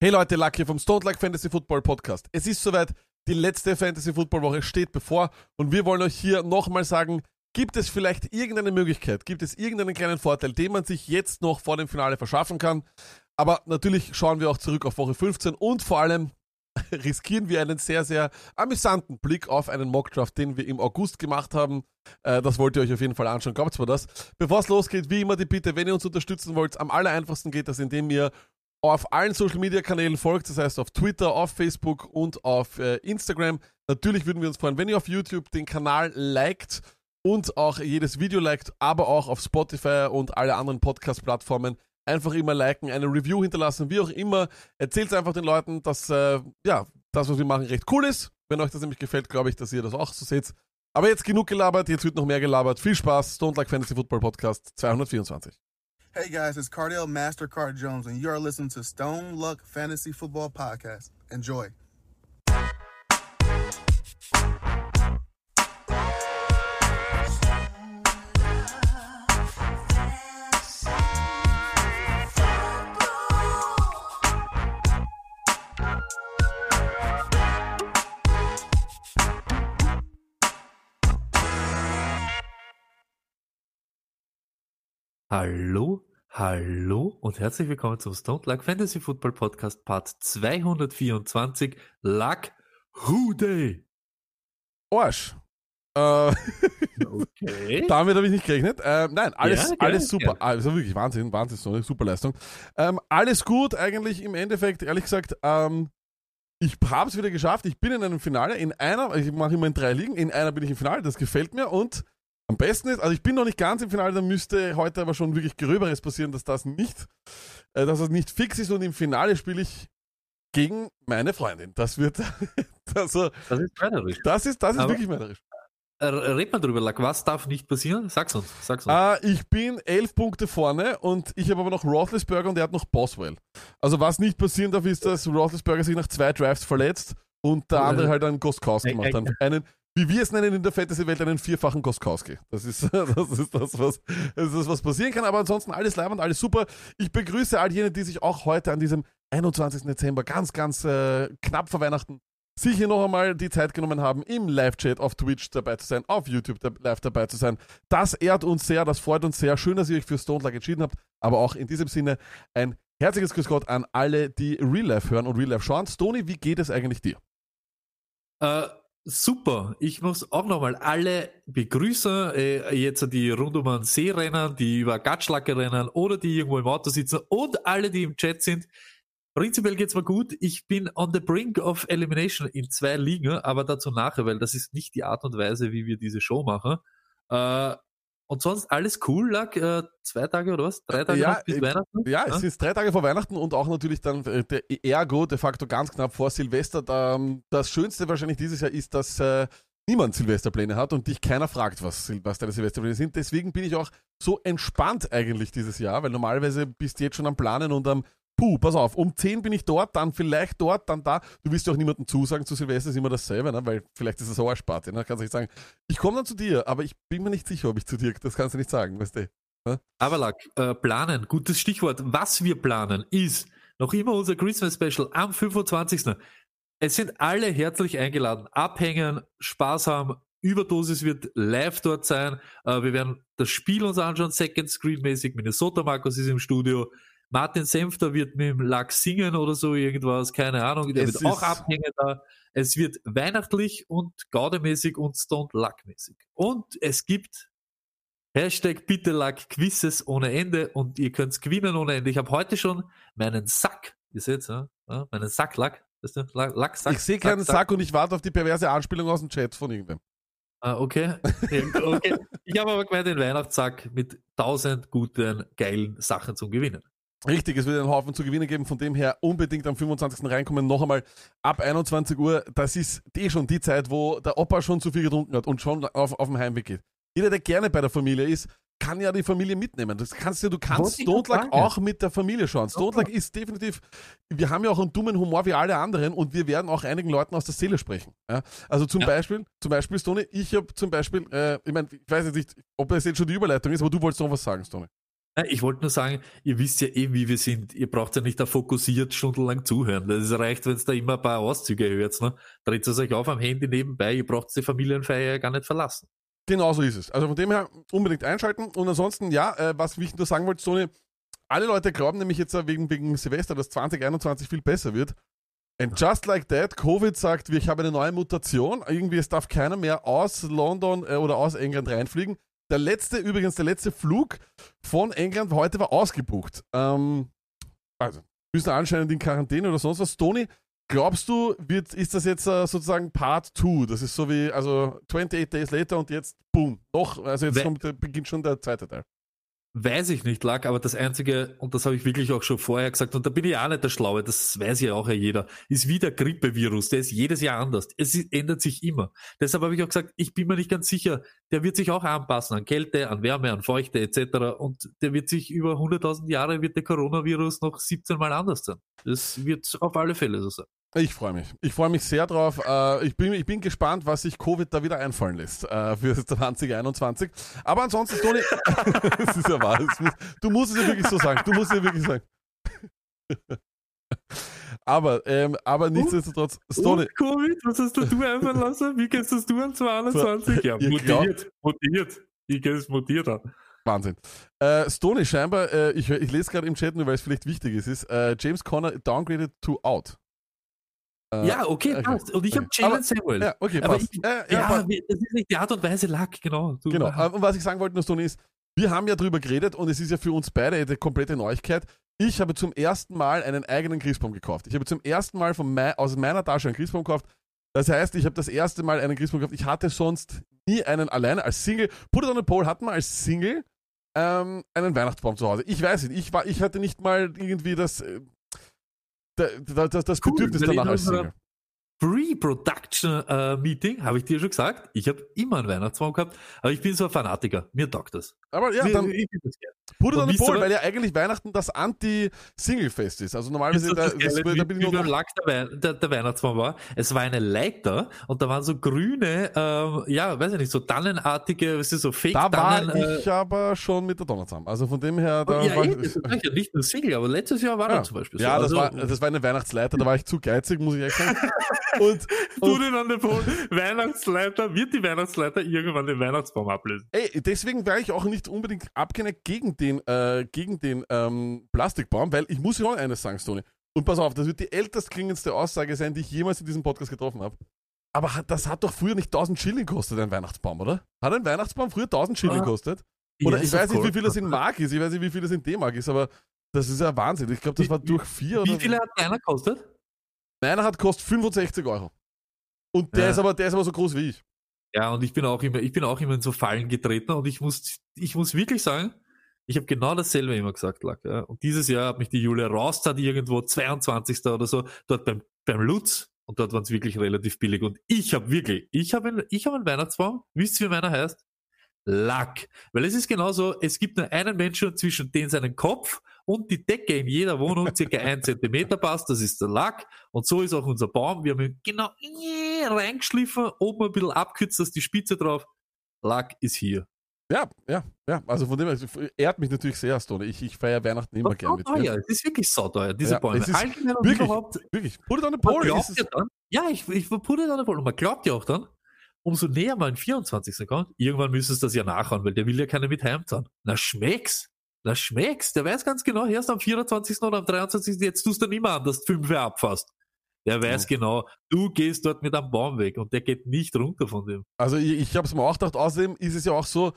Hey Leute, Luck hier vom Stone Like Fantasy Football Podcast. Es ist soweit, die letzte Fantasy Football Woche steht bevor und wir wollen euch hier nochmal sagen, gibt es vielleicht irgendeine Möglichkeit, gibt es irgendeinen kleinen Vorteil, den man sich jetzt noch vor dem Finale verschaffen kann. Aber natürlich schauen wir auch zurück auf Woche 15 und vor allem riskieren wir einen sehr, sehr amüsanten Blick auf einen Mockdraft, den wir im August gemacht haben. Äh, das wollt ihr euch auf jeden Fall anschauen. Glaubt mir das. Bevor es losgeht, wie immer die Bitte, wenn ihr uns unterstützen wollt, am aller einfachsten geht das, indem ihr auf allen Social Media Kanälen folgt, das heißt auf Twitter, auf Facebook und auf äh, Instagram. Natürlich würden wir uns freuen, wenn ihr auf YouTube den Kanal liked und auch jedes Video liked, aber auch auf Spotify und alle anderen Podcast-Plattformen einfach immer liken, eine Review hinterlassen, wie auch immer. Erzählt einfach den Leuten, dass äh, ja, das, was wir machen, recht cool ist. Wenn euch das nämlich gefällt, glaube ich, dass ihr das auch so seht. Aber jetzt genug gelabert, jetzt wird noch mehr gelabert. Viel Spaß, Don't Like Fantasy Football Podcast 224. Hey guys, it's Cardell Mastercard Jones, and you are listening to Stone Luck Fantasy Football Podcast. Enjoy. Hallo, hallo und herzlich willkommen zum Stone Luck Fantasy Football Podcast Part 224 Luck Who Day. Arsch. Äh, Okay. damit habe ich nicht gerechnet. Ähm, nein, alles, Ja, alles super. gerne. Also wirklich Wahnsinn, Wahnsinn, so eine super Leistung. Ähm, alles gut, eigentlich im Endeffekt, ehrlich gesagt, ähm, ich habe es wieder geschafft. Ich bin in einem Finale. In einer, ich mache immer in drei Ligen, in einer bin ich im Finale, das gefällt mir und am besten ist, also ich bin noch nicht ganz im Finale, da müsste heute aber schon wirklich Gröberes passieren, dass das nicht, äh, dass das nicht fix ist und im Finale spiele ich gegen meine Freundin. Das wird, also, Das ist mörderisch. das ist, das ist Aber- wirklich mörderisch. Red mal drüber, Luck. Was darf nicht passieren? Sag's uns. Sag's uns. Ah, ich bin elf Punkte vorne und ich habe aber noch Roethlisberger und er hat noch Boswell. Also was nicht passieren darf, ist, dass Roethlisberger sich nach zwei Drafts verletzt und der andere halt einen Goskowski äh, macht. Dann einen, wie wir es nennen in der Fantasy-Welt, einen vierfachen Goskowski. Das ist, das ist das, was, das ist das, was passieren kann. Aber ansonsten alles leibend, alles super. Ich begrüße all jene, die sich auch heute an diesem 21. Dezember ganz, ganz äh, knapp vor Weihnachten sich hier noch einmal die Zeit genommen haben, im Live-Chat auf Twitch dabei zu sein, auf YouTube live dabei zu sein. Das ehrt uns sehr, das freut uns sehr. Schön, dass ihr euch für Stone Luck entschieden habt. Aber auch in diesem Sinne ein herzliches Grüß Gott an alle, die Real Life hören und Real Life schauen. Stony, wie geht es eigentlich dir? Äh, super. Ich muss auch nochmal alle begrüßen, äh, jetzt die rund um den See rennen, die über Gatschlacke rennen oder die irgendwo im Auto sitzen und alle, die im Chat sind. Prinzipiell geht's mir gut. Ich bin on the brink of elimination in zwei Ligen, aber dazu nachher, weil das ist nicht die Art und Weise, wie wir diese Show machen. Äh, und sonst alles cool, lag äh, zwei Tage oder was? Drei Tage Ja, bis äh, Weihnachten? Ja, es ist drei Tage vor Weihnachten und auch natürlich dann äh, der Ergo de facto ganz knapp vor Silvester. Da, ähm, Das Schönste wahrscheinlich dieses Jahr ist, dass äh, niemand Silvesterpläne hat und dich keiner fragt, was, was deine Silvesterpläne sind. Deswegen bin ich auch so entspannt eigentlich dieses Jahr, weil normalerweise bist du jetzt schon am Planen und am Puh, pass auf, um 10 bin ich dort, dann vielleicht dort, dann da. Du willst ja auch niemandem zusagen, zu Silvester ist immer dasselbe, ne? weil vielleicht ist es auch Sparte. Ne? Kannst du nicht sagen, ich komme dann zu dir, aber ich bin mir nicht sicher, ob ich zu dir, das kannst du nicht sagen, weißt du. Aber Lack, äh, planen, gutes Stichwort. Was wir planen ist noch immer unser Christmas Special am 25. Es sind alle herzlich eingeladen. Abhängen, Spaß haben. Überdosis wird live dort sein. Äh, wir werden das Spiel uns anschauen, Second Screen mäßig. Minnesota Markus ist im Studio. Martin Senfter wird mit dem Lack singen oder so irgendwas, keine Ahnung. Der Es wird auch abhängen da. Es wird weihnachtlich und gaudemäßig und Stone Luck mäßig. Und es gibt Hashtag bitte Luck Quizzes ohne Ende und ihr könnt's gewinnen ohne Ende. Ich habe heute schon meinen Sack, ihr seht's, ja, meinen Sack Lack, weißt du, Lack, Sack. ich sehe keinen Sack, und ich warte auf die perverse Anspielung aus dem Chat von irgendwem. Ah, okay. Okay. Ich habe aber gemeint den Weihnachtssack mit tausend guten, geilen Sachen zum Gewinnen. Richtig, es wird einen Haufen zu gewinnen geben, von dem her unbedingt am 25. reinkommen. Noch einmal ab 21 Uhr, das ist eh schon die Zeit, wo der Opa schon zu viel getrunken hat und schon auf, auf dem Heimweg geht. Jeder, der gerne bei der Familie ist, kann ja die Familie mitnehmen. Das kannst du, du kannst sagen. auch mit der Familie schauen. Luck ist definitiv, wir haben ja auch einen dummen Humor wie alle anderen und wir werden auch einigen Leuten aus der Seele sprechen. Ja? Also zum Ja. Beispiel, zum Beispiel, Stone, ich habe zum Beispiel, äh, ich meine, ich weiß jetzt nicht, ob das jetzt schon die Überleitung ist, aber du wolltest noch was sagen, Stone. Ich wollte nur sagen, ihr wisst ja eh, wie wir sind. Ihr braucht ja nicht da fokussiert stundenlang zuhören. Das reicht, wenn es da immer ein paar Auszüge hört. Ne? Dreht es euch auf am Handy nebenbei. Ihr braucht die Familienfeier ja gar nicht verlassen. Genau so ist es. Also von dem her unbedingt einschalten. Und ansonsten, ja, äh, was ich nur sagen wollte, Sony, alle Leute glauben nämlich jetzt wegen, wegen Silvester, dass 2021 viel besser wird. And just like that, Covid sagt, ich habe eine neue Mutation. Irgendwie, es darf keiner mehr aus London äh, oder aus England reinfliegen. Der letzte, übrigens, der letzte Flug von England heute war ausgebucht. Ähm, also, müssen anscheinend in Quarantäne oder sonst was. Tony, glaubst du, wird, ist das jetzt uh, sozusagen Part 2? Das ist so wie, also 28 Days later und jetzt, boom, noch, also jetzt kommt, beginnt schon der zweite Teil. Weiß ich nicht, Lack, aber das Einzige, und das habe ich wirklich auch schon vorher gesagt, und da bin ich auch nicht der Schlaue, das weiß ja auch ja jeder, ist wie der Grippevirus, der ist jedes Jahr anders. Es ändert sich immer. Deshalb habe ich auch gesagt, ich bin mir nicht ganz sicher, der wird sich auch anpassen an Kälte, an Wärme, an Feuchte etc. Und der wird sich über 100.000 Jahre, wird der Coronavirus noch 17 Mal anders sein. Das wird auf alle Fälle so sein. Ich freue mich. Ich freue mich sehr drauf. Äh, ich, bin, ich bin gespannt, was sich Covid da wieder einfallen lässt äh, für 2021. Aber ansonsten, Toni, das ist ja wahr. Muss, du musst es ja wirklich so sagen. Du musst es ja wirklich sagen. aber, ähm, aber nichtsdestotrotz, Stone. Covid, was hast du einfallen lassen? Wie gehst du an 22? Ja, mutiert, mutiert. Wie gehst es mutiert an? Wahnsinn. Äh, Stoney scheinbar, äh, ich, ich lese gerade im Chat nur, weil es vielleicht wichtig ist, ist äh, James Conner downgraded to out. Äh, ja, okay, okay, passt. Und ich habe Jalen Samuel. Ja, okay, aber passt. Ich, ja, ja, ja das ist nicht die Art und Weise lag, genau. Du, genau. Und was ich sagen wollte, nur Stoney, ist, wir haben ja drüber geredet und es ist ja für uns beide eine komplette Neuigkeit. Ich habe zum ersten Mal einen eigenen Christbaum gekauft. Ich habe zum ersten Mal von mein, aus meiner Tasche einen Christbaum gekauft. Das heißt, ich habe das erste Mal einen Christbaum gekauft. Ich hatte sonst nie einen alleine als Single. Put it on the Pole hatten wir als Single ähm, einen Weihnachtsbaum zu Hause. Ich weiß nicht, ich, war, ich hatte nicht mal irgendwie das, äh, das, das, das cool, Bedürfnis danach als Single. Pre-Production-Meeting, äh, habe ich dir schon gesagt. Ich habe immer einen Weihnachtsbaum gehabt, aber ich bin so ein Fanatiker. Mir taugt das. Aber ja, dann ich, ich Put it on the Pole, weil ja eigentlich Weihnachten das Anti-Single-Fest ist. Also normalerweise, da, das, das, da bin ich noch... Lack der, der, der, Weihnachtsbaum war. Es war eine Leiter und da waren so grüne, ähm, ja, weiß ich nicht, so Tannenartige, was ist so fake Da war äh, ich aber schon mit der Donner zusammen. Also von dem her, da ja, war ich, ja, nicht nur Single, aber letztes Jahr war ja. zum Beispiel so. Ja, das, also, war, das war eine Weihnachtsleiter, da war ich zu geizig, muss ich ehrlich sagen. Und, und du an der Weihnachtsleiter, wird die Weihnachtsleiter irgendwann den Weihnachtsbaum ablösen? Ey, deswegen war ich auch nicht unbedingt abgeneigt gegen den, äh, gegen den ähm, Plastikbaum, weil ich muss ja auch eines sagen, Stone. Und pass auf, das wird die ältest klingendste Aussage sein, die ich jemals in diesem Podcast getroffen habe. Aber das hat doch früher nicht 1000 Schilling gekostet, ein Weihnachtsbaum, oder? Hat ein Weihnachtsbaum früher 1000 Schilling ah, gekostet? Oder yes, ich weiß nicht, wie viel das in Mark ist, ich weiß nicht, wie viel das in D-Mark ist, aber das ist ja Wahnsinn. Ich glaube, das war durch vier wie oder. Wie viel hat einer gekostet? Meiner hat kostet 65 Euro. Und der, ja. ist aber, der ist aber so groß wie ich. Ja, und ich bin auch immer, ich bin auch immer in so Fallen getreten und ich muss, ich muss wirklich sagen, ich habe genau dasselbe immer gesagt, Lack. Ja. Und dieses Jahr hat mich die Julia raus, hat irgendwo 22. oder so, dort beim, beim Lutz. Und dort waren es wirklich relativ billig. Und ich habe wirklich, ich habe ich hab einen Weihnachtsbaum. Wisst ihr, wie meiner heißt? Lack. Weil es ist genauso, es gibt nur einen Menschen zwischen den seinen Kopf und die Decke in jeder Wohnung circa ein Zentimeter passt, das ist der Lack. Und so ist auch unser Baum. Wir haben ihn genau reingeschliffen, oben ein bisschen abkürzt, dass die Spitze drauf. Lack ist hier. Ja, ja, ja. Also von dem her, ehrt mich natürlich sehr, Stone. Ich, ich feiere Weihnachten immer gerne mit dir. Ja, es ist wirklich sauteuer, diese ja, Bäume. Es ist wirklich, überhaupt, wirklich. Put it on the pole. Ja, ja, ich, ich put it on the pole. Und man glaubt ja auch dann, umso näher man 24. kommt, irgendwann müsstest du das ja nachhauen, weil der will ja keine mit heimzahlen. Na, schmeck's. Na, schmeck's. Der weiß ganz genau, erst am 24. oder am 23. Jetzt tust du dann immer an, dass du 5 abfasst. Der weiß ja. genau, du gehst dort mit einem Baum weg und der geht nicht runter von dem. Also ich, ich habe es mir auch gedacht, außerdem ist es ja auch so,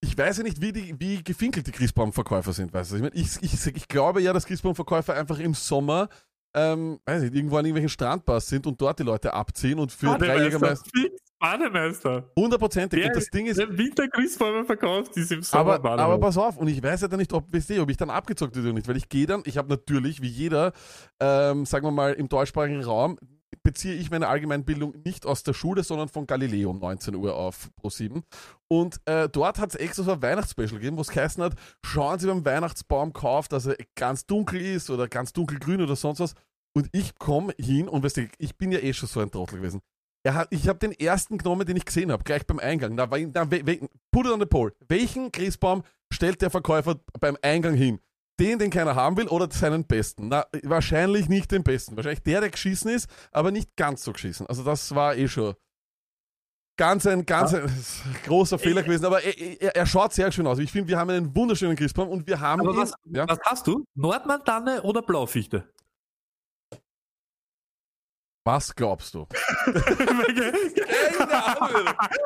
ich weiß ja nicht, wie, die, wie gefinkelt die Christbaumverkäufer sind. Weißt du? Ich, mein, ich, ich, ich glaube ja, dass Christbaumverkäufer einfach im Sommer ähm, weiß nicht, irgendwo an irgendwelchen Strandbars sind und dort die Leute abziehen und für drei Jägermeister. Bademeister. Hundertprozentig. Und das Ding ist. Der Wintergrüßbäume verkauft ist im Sommer aber, aber pass auf, und ich weiß ja dann nicht, ob, weißt du, ob ich dann abgezockt werde oder nicht, weil ich gehe dann, ich habe natürlich, wie jeder, ähm, sagen wir mal, im deutschsprachigen Raum, beziehe ich meine Allgemeinbildung nicht aus der Schule, sondern von Galileo um 19 Uhr auf Pro7. Und äh, dort hat es extra so ein Weihnachtsspecial gegeben, wo es geheißen hat, schauen Sie beim Weihnachtsbaum kauft, dass er ganz dunkel ist oder ganz dunkelgrün oder sonst was. Und ich komme hin und weißt du, ich bin ja eh schon so ein Trottel gewesen. Hat, ich habe den ersten genommen, den ich gesehen habe, gleich beim Eingang. Na, na, put it on the pole. Welchen Christbaum stellt der Verkäufer beim Eingang hin? Den, den keiner haben will, oder seinen besten? Na, wahrscheinlich nicht den besten. Wahrscheinlich der, der geschissen ist, aber nicht ganz so geschissen. Also das war eh schon ganz ein, ganz ja. ein großer Fehler gewesen, aber er, er, er, schaut sehr schön aus. Ich finde, wir haben einen wunderschönen Christbaum und wir haben. Aber ihn, was, ja? was hast du? Nordmantanne oder Blaufichte? Was glaubst du?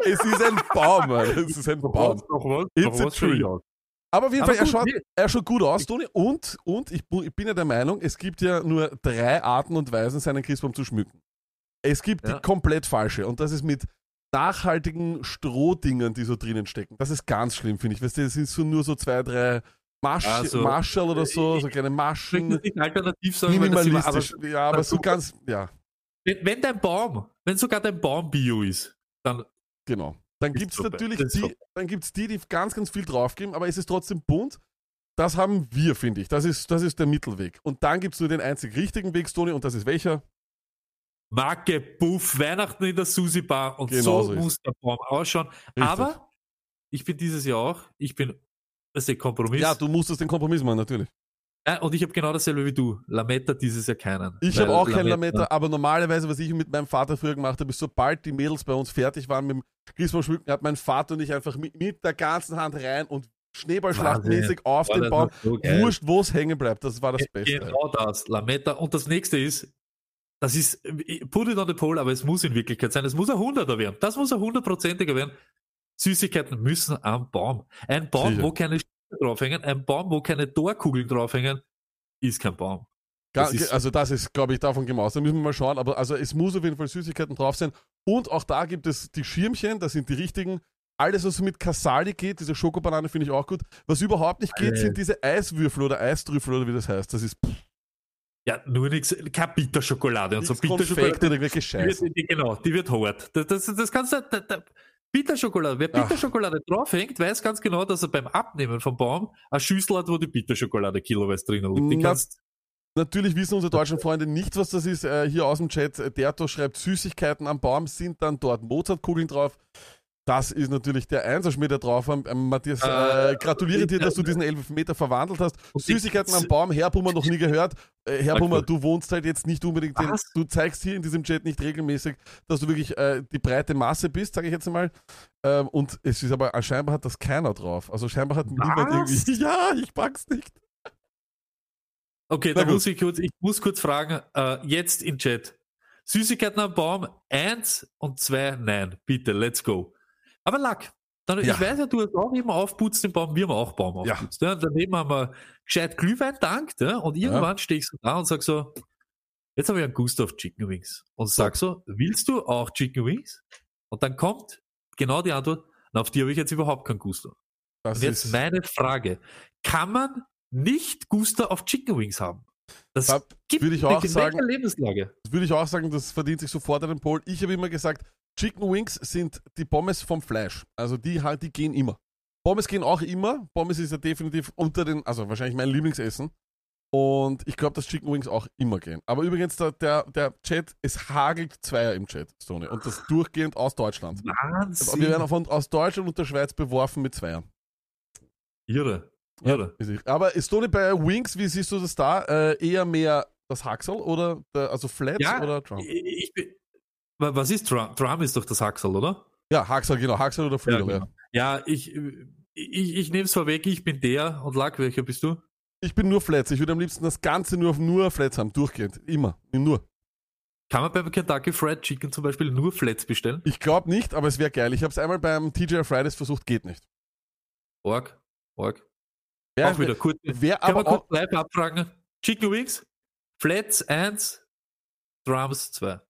es ist ein Baum, Mann. Es ist ein Baum. It's a tree. Aber auf jeden Fall, er schaut, er schaut gut aus, Toni. Und, und ich, ich, bin ja der Meinung, es gibt ja nur drei Arten und Weisen, seinen Christbaum zu schmücken. Es gibt ja. die komplett falsche. Und das ist mit nachhaltigen Strohdingern, die so drinnen stecken. Das ist ganz schlimm, finde ich. Weißt du, das sind so nur so zwei, drei Masch also, Maschel oder so, so kleine Maschen. Nicht alternativ sagen, Minimalistisch. Aber, ja, aber so ganz, ja. Wenn, wenn dein Baum, wenn sogar dein Baum Bio ist, dann. Genau. Dann gibt es natürlich die, dann gibt's die, die ganz, ganz viel draufgeben, aber es ist trotzdem bunt. Das haben wir, finde ich. Das ist, das ist der Mittelweg. Und dann gibt es nur den einzig richtigen Weg, Toni, und das ist welcher? Marke Buff, Weihnachten in der Susi Bar und genau so, so muss der Baum ausschauen. Richtig. Aber ich bin dieses Jahr auch, ich bin, das ist der Kompromiss. Ja, du musstest den Kompromiss machen, natürlich. Ja, und ich habe genau dasselbe wie du. Lametta dieses Jahr keinen. Ich habe auch keinen Lametta, aber normalerweise, was ich mit meinem Vater früher gemacht habe, ist, sobald die Mädels bei uns fertig waren mit dem Christbaum hat mein Vater und ich einfach mit, mit der ganzen Hand rein und Schneeballschlachtmäßig auf den Baum. So Wurscht, wo es hängen bleibt. Das war das Beste. Genau das, Lametta. Und das nächste ist, das ist, put it on the pole, aber es muss in Wirklichkeit sein. Es muss ein Hunderter werden. Das muss ein hundertprozentiger werden. Süßigkeiten müssen am Baum. Ein Baum, Sicher. wo keine draufhängen, ein Baum, wo keine Torkugeln draufhängen, ist kein Baum. Das ist also das ist, glaube ich, davon gemacht. Da müssen wir mal schauen. Aber also es muss auf jeden Fall Süßigkeiten drauf sein. Und auch da gibt es die Schirmchen, das sind die richtigen. Alles, was mit Casali geht, diese Schokobanane finde ich auch gut. Was überhaupt nicht geht, sind diese Eiswürfel oder Eistrüffel oder wie das heißt. Das ist pff, ja, nur nichts, keine Bitterschokolade und so. Bitterschokolade. Genau, die wird hart. Das, das, das kannst du, da, da, Bitterschokolade. Wer Bitterschokolade Ach. draufhängt, weiß ganz genau, dass er beim Abnehmen vom Baum eine Schüssel hat, wo die Bitterschokolade kiloweise drin liegt. Die kannst, Natürlich wissen unsere deutschen Freunde nicht, was das ist. Äh, hier aus dem Chat, Derto schreibt, Süßigkeiten am Baum sind dann dort Mozartkugeln drauf. Das ist natürlich der Einserschmied, der drauf haben. Ähm, Matthias, äh, äh, gratuliere dir, dass du diesen Elfmeter verwandelt hast. Süßigkeiten am Baum, Herr Bummer noch nie gehört. Äh, Herr Bummer, du wohnst halt jetzt nicht unbedingt, den, du zeigst hier in diesem Chat nicht regelmäßig, dass du wirklich äh, die breite Masse bist, sage ich jetzt mal. Ähm, und es ist aber, scheinbar hat das keiner drauf. Also scheinbar hat Was? niemand irgendwie, ja, ich pack's nicht. Okay, da muss ich kurz, ich muss kurz fragen, äh, jetzt im Chat. Süßigkeiten am Baum, eins und zwei, nein. Bitte, let's go. Aber Lack. Dann, ja. Ich weiß ja, du hast auch immer aufputzt den Baum, wir haben auch Baum aufputzt. Ja. Ja. Daneben haben wir gescheit Glühwein dankt, ja, und irgendwann ja. stehe ich so da und sag so, jetzt habe ich einen Gust auf Chicken Wings. Und sag so, willst du auch Chicken Wings? Und dann kommt genau die Antwort, na, auf die habe ich jetzt überhaupt keinen Gusto. Das und jetzt meine Frage, kann man nicht Gusto auf Chicken Wings haben? Das da gibt würde ich auch sagen, Lebenslage. Das würde ich auch sagen, das verdient sich sofort einen Pol. Ich habe immer gesagt, Chicken Wings sind die Pommes vom Fleisch. Also die, die gehen immer. Pommes gehen auch immer. Pommes ist ja definitiv unter den, also wahrscheinlich mein Lieblingsessen. Und ich glaube, dass Chicken Wings auch immer gehen. Aber übrigens, der, der, der Chat, es hagelt Zweier im Chat, Stone. Und das durchgehend aus Deutschland. Wahnsinn. Wir werden von, aus Deutschland und der Schweiz beworfen mit Zweiern. Irre. Irre. Ja, aber Stone bei Wings, wie siehst du das da? Äh, eher mehr das Haxel oder der, also Flats ja, oder Trump? Ich, ich, was ist Drum? Drum ist doch das Haxel, oder? Ja, Haxel, genau. Haxel oder Flügel, ja. Genau. Ja, ich, ich, ich nehme es vorweg, ich bin der und Lack, welcher bist du? Ich bin nur Flats. Ich würde am liebsten das Ganze nur auf nur Flats haben, durchgehend. Immer. Nur. Kann man beim Kentucky Fried Chicken zum Beispiel nur Flats bestellen? Ich glaube nicht, aber es wäre geil. Ich habe es einmal beim TJ Fridays versucht, geht nicht. Org, Org. Wer, auch wieder kurz. Wer kann man kurz live abfragen? Chicken Wings, Flats 1, Drums 2.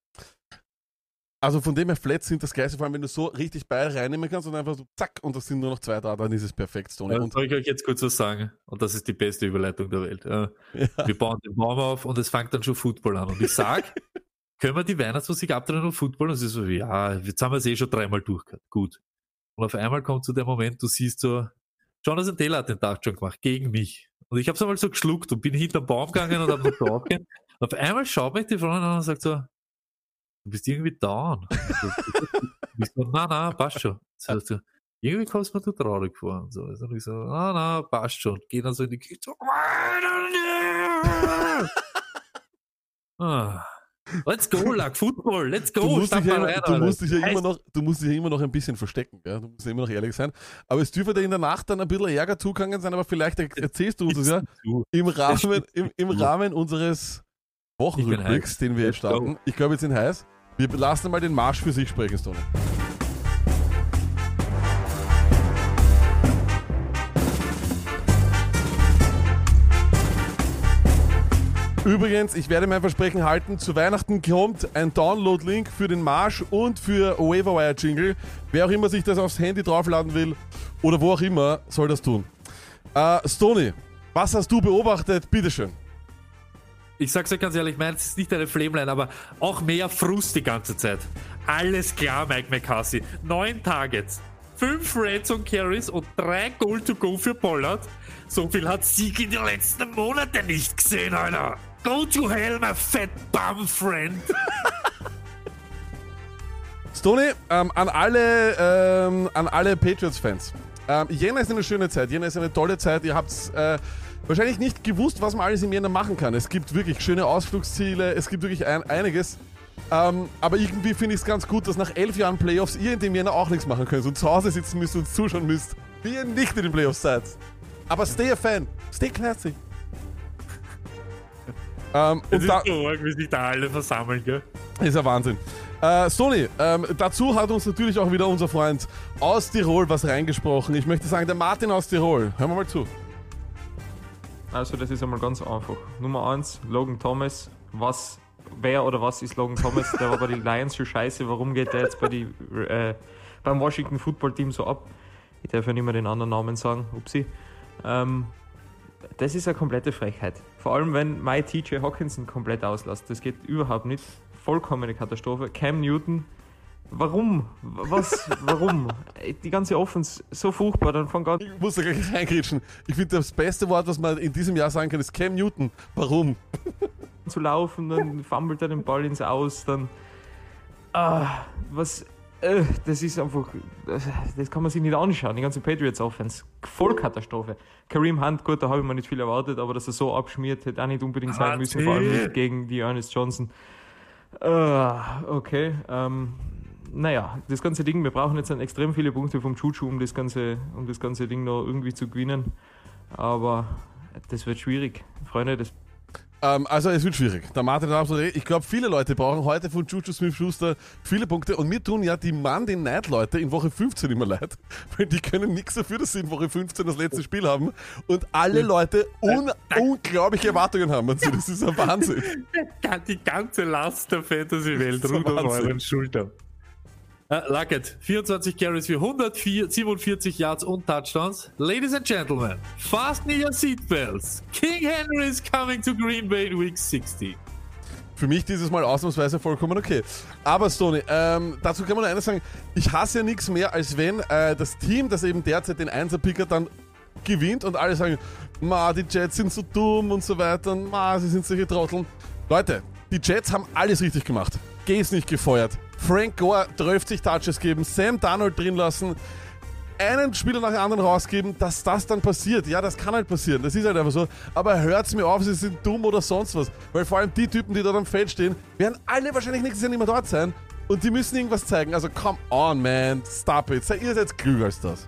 Also von dem her Flats sind das Geilste, vor allem wenn du so richtig beide reinnehmen kannst und einfach so zack und das sind nur noch zwei da, dann ist es perfekt, Tony. Ja, soll ich euch jetzt kurz was sagen? Und das ist die beste Überleitung der Welt. Ja. Wir bauen den Baum auf und es fängt dann schon Football an. Und ich sag, können wir die Weihnachtsmusik abdrehen und Football? Und sie so, ja, jetzt haben wir es eh schon dreimal durchgehört. Gut. Und auf einmal kommt so der Moment, du siehst so, Jonathan Taylor hat den Tag schon gemacht, gegen mich. Und ich habe es einmal so geschluckt und bin hinterm Baum gegangen und habe noch aufgehört. Auf einmal schaut mich die Freundin an und sagt so, du bist irgendwie down. du bist so, na, na, passt schon. So, so, irgendwie kommst du mir zu traurig vor. Und so. Also ich so, na, na, passt schon. Geh dann so in die Küche. So, ah. Let's go, like Football, let's go. Du musst, dich ja, rein, du, musst dich ja immer noch, du musst dich ja immer noch ein bisschen verstecken. Gell? Du musst ja immer noch ehrlich sein. Aber es dürfte dir in der Nacht dann ein bisschen Ärger zugegangen sein, aber vielleicht erzählst du uns das ja im Rahmen, im, im Rahmen unseres Wochenrückblicks, den wir jetzt starten. Ich glaube, wir sind heiß. Wir lassen mal den Marsch für sich sprechen, Stone. Übrigens, ich werde mein Versprechen halten, zu Weihnachten kommt ein Download-Link für den Marsch und für Waverwire Jingle. Wer auch immer sich das aufs Handy draufladen will oder wo auch immer, soll das tun. Äh, Stony, was hast du beobachtet? Bitteschön. Ich sag's euch ganz ehrlich, meins ist nicht eine Flameline, aber auch mehr Frust die ganze Zeit. Alles klar, Mike McCarthy. Neun Targets, fünf Red Zone Carries und drei Goal to go für Pollard. So viel hat Sieg in den letzten Monaten nicht gesehen, Alter. Go to hell, my fat bum friend. Stony, ähm, an alle, ähm, alle Patriots-Fans. Ähm, Jänner ist eine schöne Zeit, Jänner ist eine tolle Zeit. Ihr habt äh, wahrscheinlich nicht gewusst, was man alles im Jänner machen kann. Es gibt wirklich schöne Ausflugsziele, es gibt wirklich ein, einiges. Ähm, aber irgendwie finde ich es ganz gut, dass nach elf Jahren Playoffs ihr in dem Jänner auch nichts machen könnt und zu Hause sitzen müsst und zuschauen müsst, wie ihr nicht in den Playoffs seid. Aber stay a fan, stay classy. ähm, Es und ist da, so arg, wie sich da alle versammeln, gell? ist ja Wahnsinn. Äh, Sony, ähm, dazu hat uns natürlich auch wieder unser Freund aus Tirol was reingesprochen. Ich möchte sagen, der Martin aus Tirol. Hören wir mal zu. Also das ist einmal ganz einfach. Nummer eins, Logan Thomas. Was, wer oder was ist Logan Thomas? Der war bei den Lions schon scheiße. Warum geht der jetzt bei die, äh, beim Washington Football Team so ab? Ich darf ja nicht mehr den anderen Namen sagen. Upsi. Ähm, das ist eine komplette Frechheit. Vor allem, wenn My TJ Hawkinson komplett auslässt. Das geht überhaupt nicht. Vollkommene Katastrophe. Cam Newton. Warum? Was? Warum? Die ganze Offense so furchtbar. Dann von ganz Ich muss da gleich reingrätschen. Ich finde, das beste Wort, was man in diesem Jahr sagen kann, ist Cam Newton. Warum? zu laufen, dann fummelt er den Ball ins Aus, dann. Ah, was. Äh, das ist einfach. Das, kann man sich nicht anschauen. Die ganze Patriots Offense. Vollkatastrophe. Kareem Hunt, gut, da habe ich mir nicht viel erwartet, aber dass er so abschmiert, hätte auch nicht unbedingt sein müssen, vor allem nicht gegen die Ernest Johnson. Ah, okay. Ähm, naja, das ganze Ding, wir brauchen jetzt dann extrem viele Punkte vom Chuchu, um das ganze, um das ganze Ding noch irgendwie zu gewinnen. Aber das wird schwierig. Freunde, das Ähm, also, es wird schwierig. Der Martin hat absolut recht. Ich glaube, viele Leute brauchen heute von Juju Smith-Schuster viele Punkte. Und mir tun ja die Monday Night-Leute in Woche 15 immer leid. Weil die können nichts dafür, dass sie in Woche 15 das letzte Spiel haben. Und alle Leute un unglaubliche Erwartungen haben. Also, das ist ein Wahnsinn. Die ganze Last der Fantasy-Welt ruht auf euren Schultern. Äh, Luckett, 24 Carries für 147 Yards und Touchdowns. Ladies and Gentlemen, fasten your seatbelts. King Henry is coming to Green Bay in Week 60. Für mich dieses Mal ausnahmsweise vollkommen okay. Aber Stoney, ähm, dazu kann man nur eines sagen, ich hasse ja nichts mehr, als wenn äh, das Team, das eben derzeit den Einser-Picker dann gewinnt und alle sagen, ma, die Jets sind so dumm und so weiter ma, sie sind solche Trotteln. Leute, die Jets haben alles richtig gemacht. Gaze nicht gefeuert. Frank Gore 12 Touches geben, Sam Darnold drin lassen, einen Spieler nach dem anderen rausgeben, dass das dann passiert. Ja, das kann halt passieren. Das ist halt einfach so. Aber hört's mir auf, sie sind dumm oder sonst was. Weil vor allem die Typen, die dort am Feld stehen, werden alle wahrscheinlich nächstes Jahr nicht mehr dort sein. Und die müssen irgendwas zeigen. Also come on, man. Stop it. Ihr seid klüger als das.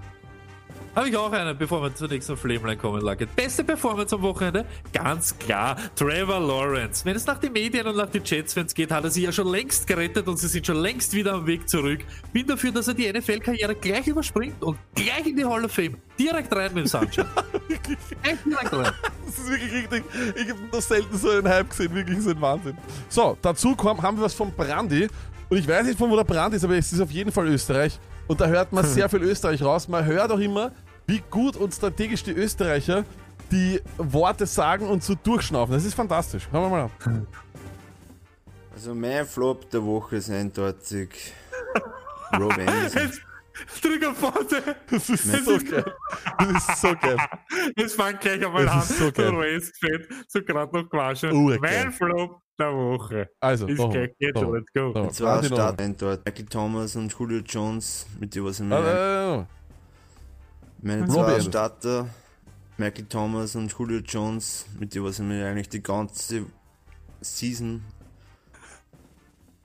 Habe ich auch einen, bevor wir zur nächsten Flameline kommen, Luckett. Beste Performance am Wochenende? Ganz klar, Trevor Lawrence. Wenn es nach den Medien und nach den Jets-Fans geht, hat er sich ja schon längst gerettet und sie sind schon längst wieder am Weg zurück. Bin dafür, dass er die NFL-Karriere gleich überspringt und gleich in die Hall of Fame. Direkt rein mit dem Sunshine. Echt direkt rein. Das ist wirklich richtig. Ich habe noch selten so einen Hype gesehen. Wirklich so ein Wahnsinn. So, dazu kommen, haben wir was von Brandi. Und ich weiß nicht, von wo der Brand ist, aber es ist auf jeden Fall Österreich. Und da hört man sehr viel Österreich raus. Man hört auch immer, wie gut und strategisch die Österreicher die Worte sagen und so durchschnaufen. Das ist fantastisch. Hören wir mal an. Also mein Flop der Woche ist eindeutig Rob Anderson. Pause. Das ist so geil. Das ist so geil. Es fängt gleich einmal Das an. ist so geil. der Race-Fan, so gerade noch gewaschen. Urgeil. Mein Flop, der Woche. Also, Ist okay, geht schon, let's go. Und zwar starten dort Michael Thomas und Julio Jones, mit dem was mir Äh, äh, Meine Robbie zwei. Starter, Michael Thomas und Julio Jones, mit dem was ich mir eigentlich die ganze Season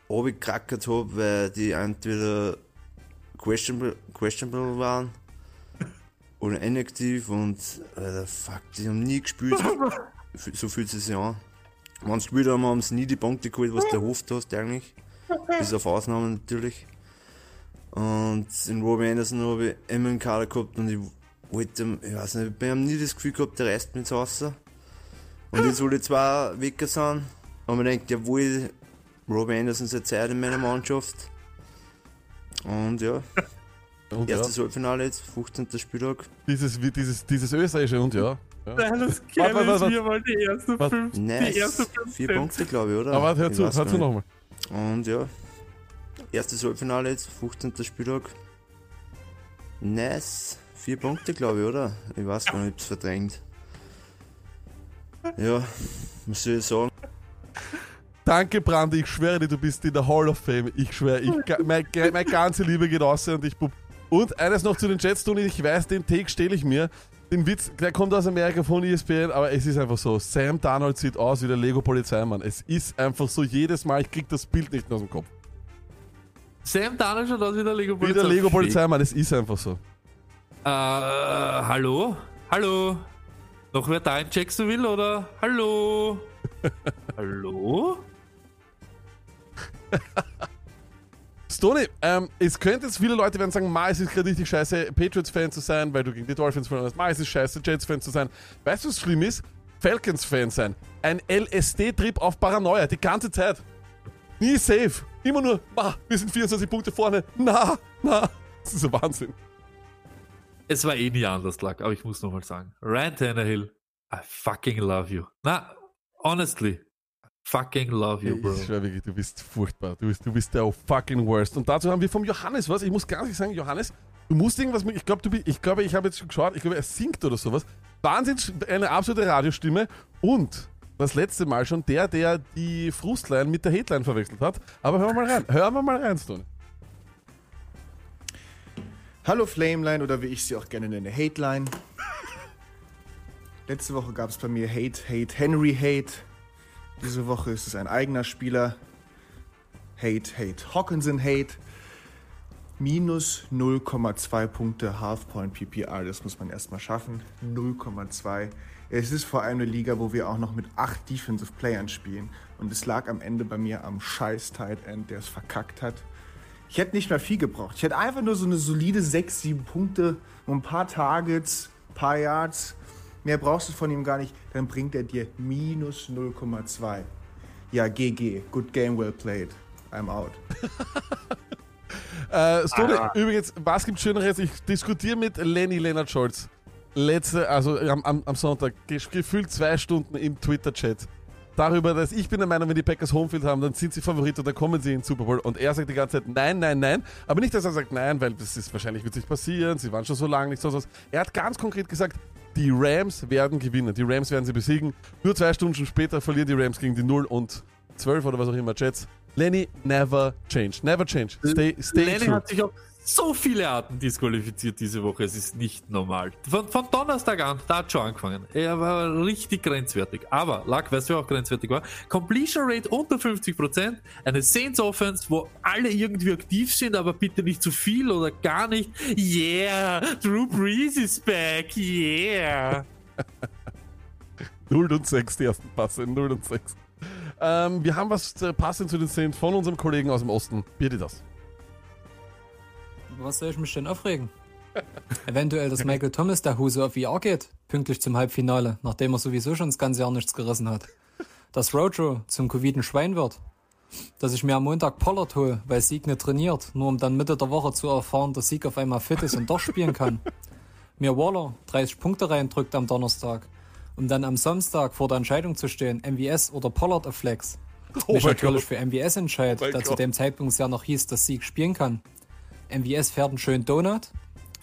abgekrackert habe, weil die entweder questionable, questionable waren oder inaktiv und äh, fuck, die haben nie gespielt. So fühlt es sich an. Wenn sie gespielt haben, haben sie nie die Punkte geholt, was du erhofft hast eigentlich. Bis auf Ausnahmen natürlich. Und in Robbie Anderson habe ich immer einen Kader gehabt und ich wollte, ich weiß nicht, ich habe nie das Gefühl gehabt, der reißt mich zu Hause. Und jetzt, wo die zwei Wecker sind, haben wir gedacht, jawohl, Robbie Anderson ist Zeit in meiner Mannschaft. Und ja, und ja, erstes Halbfinale jetzt, 15. Spieltag. dieses, wie- dieses, dieses österreichische und ja. ja. Das Warte, warte, warte. hier mal die ersten Warte. fünf, die Nice. ersten fünf Vier. Punkte, glaube ich, oder? Aber hör Ich zu, hör zu nochmal. Und ja, erstes Halbfinale jetzt, 15. Spieltag. Nice. Vier Punkte, glaube ich, oder? Ich weiß gar nicht, ich hab's verdrängt. Ja, was soll ich sagen? Danke, Brandi, ich schwöre dir, du bist in der Hall of Fame. Ich schwöre, ich, meine, meine ganze Liebe geht aus und ich. Und eines noch zu den Jets, Tony, ich weiß, den Take stehle ich mir. Den Witz, der kommt aus Amerika von ESPN, aber es ist einfach so. Sam Darnold sieht aus wie der Lego-Polizeimann. Es ist einfach so, jedes Mal, ich krieg das Bild nicht mehr aus dem Kopf. Sam Daniel schon aus wie der Lego Wie der Lego-Polizeimann, es ist einfach so. Äh, hallo? Hallo? Noch wer da in Jacksonville oder? Hallo? hallo? Stoney, ähm, es könnte jetzt viele Leute werden sagen, Ma, es ist gerade richtig scheiße, Patriots-Fan zu sein, weil du gegen die Dolphins verloren hast. Ma, es ist scheiße, Jets-Fan zu sein. Weißt du, was schlimm ist? Falcons-Fan sein. Ein LSD-Trip auf Paranoia, die ganze Zeit. Nie safe. Immer nur, Ma, wir sind 24 Punkte vorne. Na, na. Das ist so Wahnsinn. Es war eh nie anders, Luck, aber ich muss nochmal sagen. Ryan Tannehill, I fucking love you. Na, honestly, fucking love you, bro. Ich schwör wirklich, du bist furchtbar. Du bist, du bist der fucking worst. Und dazu haben wir vom Johannes was. Ich muss ganz ehrlich sagen, Johannes, du musst irgendwas mit. Ich glaube, du bist- ich glaube, ich habe jetzt schon geschaut, ich glaube, er singt oder sowas. Wahnsinn, eine absolute Radiostimme. Und das letzte Mal schon der, der die Frustline mit der Headline verwechselt hat. Aber hören wir mal rein. Hören wir mal rein, Stone. Hallo Flameline oder wie ich sie auch gerne nenne, Hateline. Letzte Woche gab es bei mir Hate, Hate, Henry Hate. Diese Woche ist es ein eigener Spieler. Hate, Hate, Hawkinson Hate. Minus 0,2 Punkte Half-Point PPR, das muss man erstmal schaffen. 0,2. Es ist vor allem eine Liga, wo wir auch noch mit 8 Defensive Playern spielen. Und es lag am Ende bei mir am scheiß Tight End, der es verkackt hat. Ich hätte nicht mehr viel gebraucht. Ich hätte einfach nur so eine solide 6, 7 Punkte und ein paar Targets, ein paar Yards. Mehr brauchst du von ihm gar nicht. Dann bringt er dir minus 0,2. Ja, GG. Good game, well played. I'm out. Äh, Stone, übrigens, was gibt Schöneres? Ich diskutiere mit Lenny Leonard Scholz. Letzte, also am, am, am Sonntag, ge- gefühlt zwei Stunden im Twitter-Chat. Darüber, dass ich bin der Meinung, wenn die Packers Homefield haben, dann sind sie Favorit und dann kommen sie in den Super Bowl. Und er sagt die ganze Zeit nein, nein, nein. Aber nicht, dass er sagt nein, weil das ist wahrscheinlich wird nicht passieren. Sie waren schon so lange nicht so was. Er hat ganz konkret gesagt, die Rams werden gewinnen. Die Rams werden sie besiegen. Nur zwei Stunden später verlieren die Rams gegen die 0 und 12 oder was auch immer Jets. Lenny, never change. Never change. Stay, stay Lenny true. hat sich auf so viele Arten disqualifiziert diese Woche. Es ist nicht normal. Von, von Donnerstag an, da hat schon angefangen. Er war richtig grenzwertig. Aber, Luck, weißt du, auch grenzwertig war? Completion Rate unter 50%. Eine Saints Offense, wo alle irgendwie aktiv sind, aber bitte nicht zu viel oder gar nicht. Yeah, Drew Brees is back. Yeah. 0 und 6, die ersten Passe. 0 und 6. Ähm, wir haben was äh, passend zu den Szenen von unserem Kollegen aus dem Osten. Bitte das. Was soll ich mich denn aufregen? Eventuell, dass Michael Thomas der Hose auf VR geht, pünktlich zum Halbfinale, nachdem er sowieso schon das ganze Jahr nichts gerissen hat. Dass Rojo zum Covid Schwein wird. Dass ich mir am Montag Pollard hole, weil Sieg nicht trainiert, nur um dann Mitte der Woche zu erfahren, dass Sieg auf einmal fit ist und doch spielen kann. Mir Waller 30 Punkte reindrückt am Donnerstag, um dann am Samstag vor der Entscheidung zu stehen, MVS oder Pollard auf Flex. Oh mich natürlich Gott. für MVS entscheidet, Mein da zu dem Zeitpunkt es ja noch hieß, dass Sieg spielen kann. MVS fährt einen schönen Donut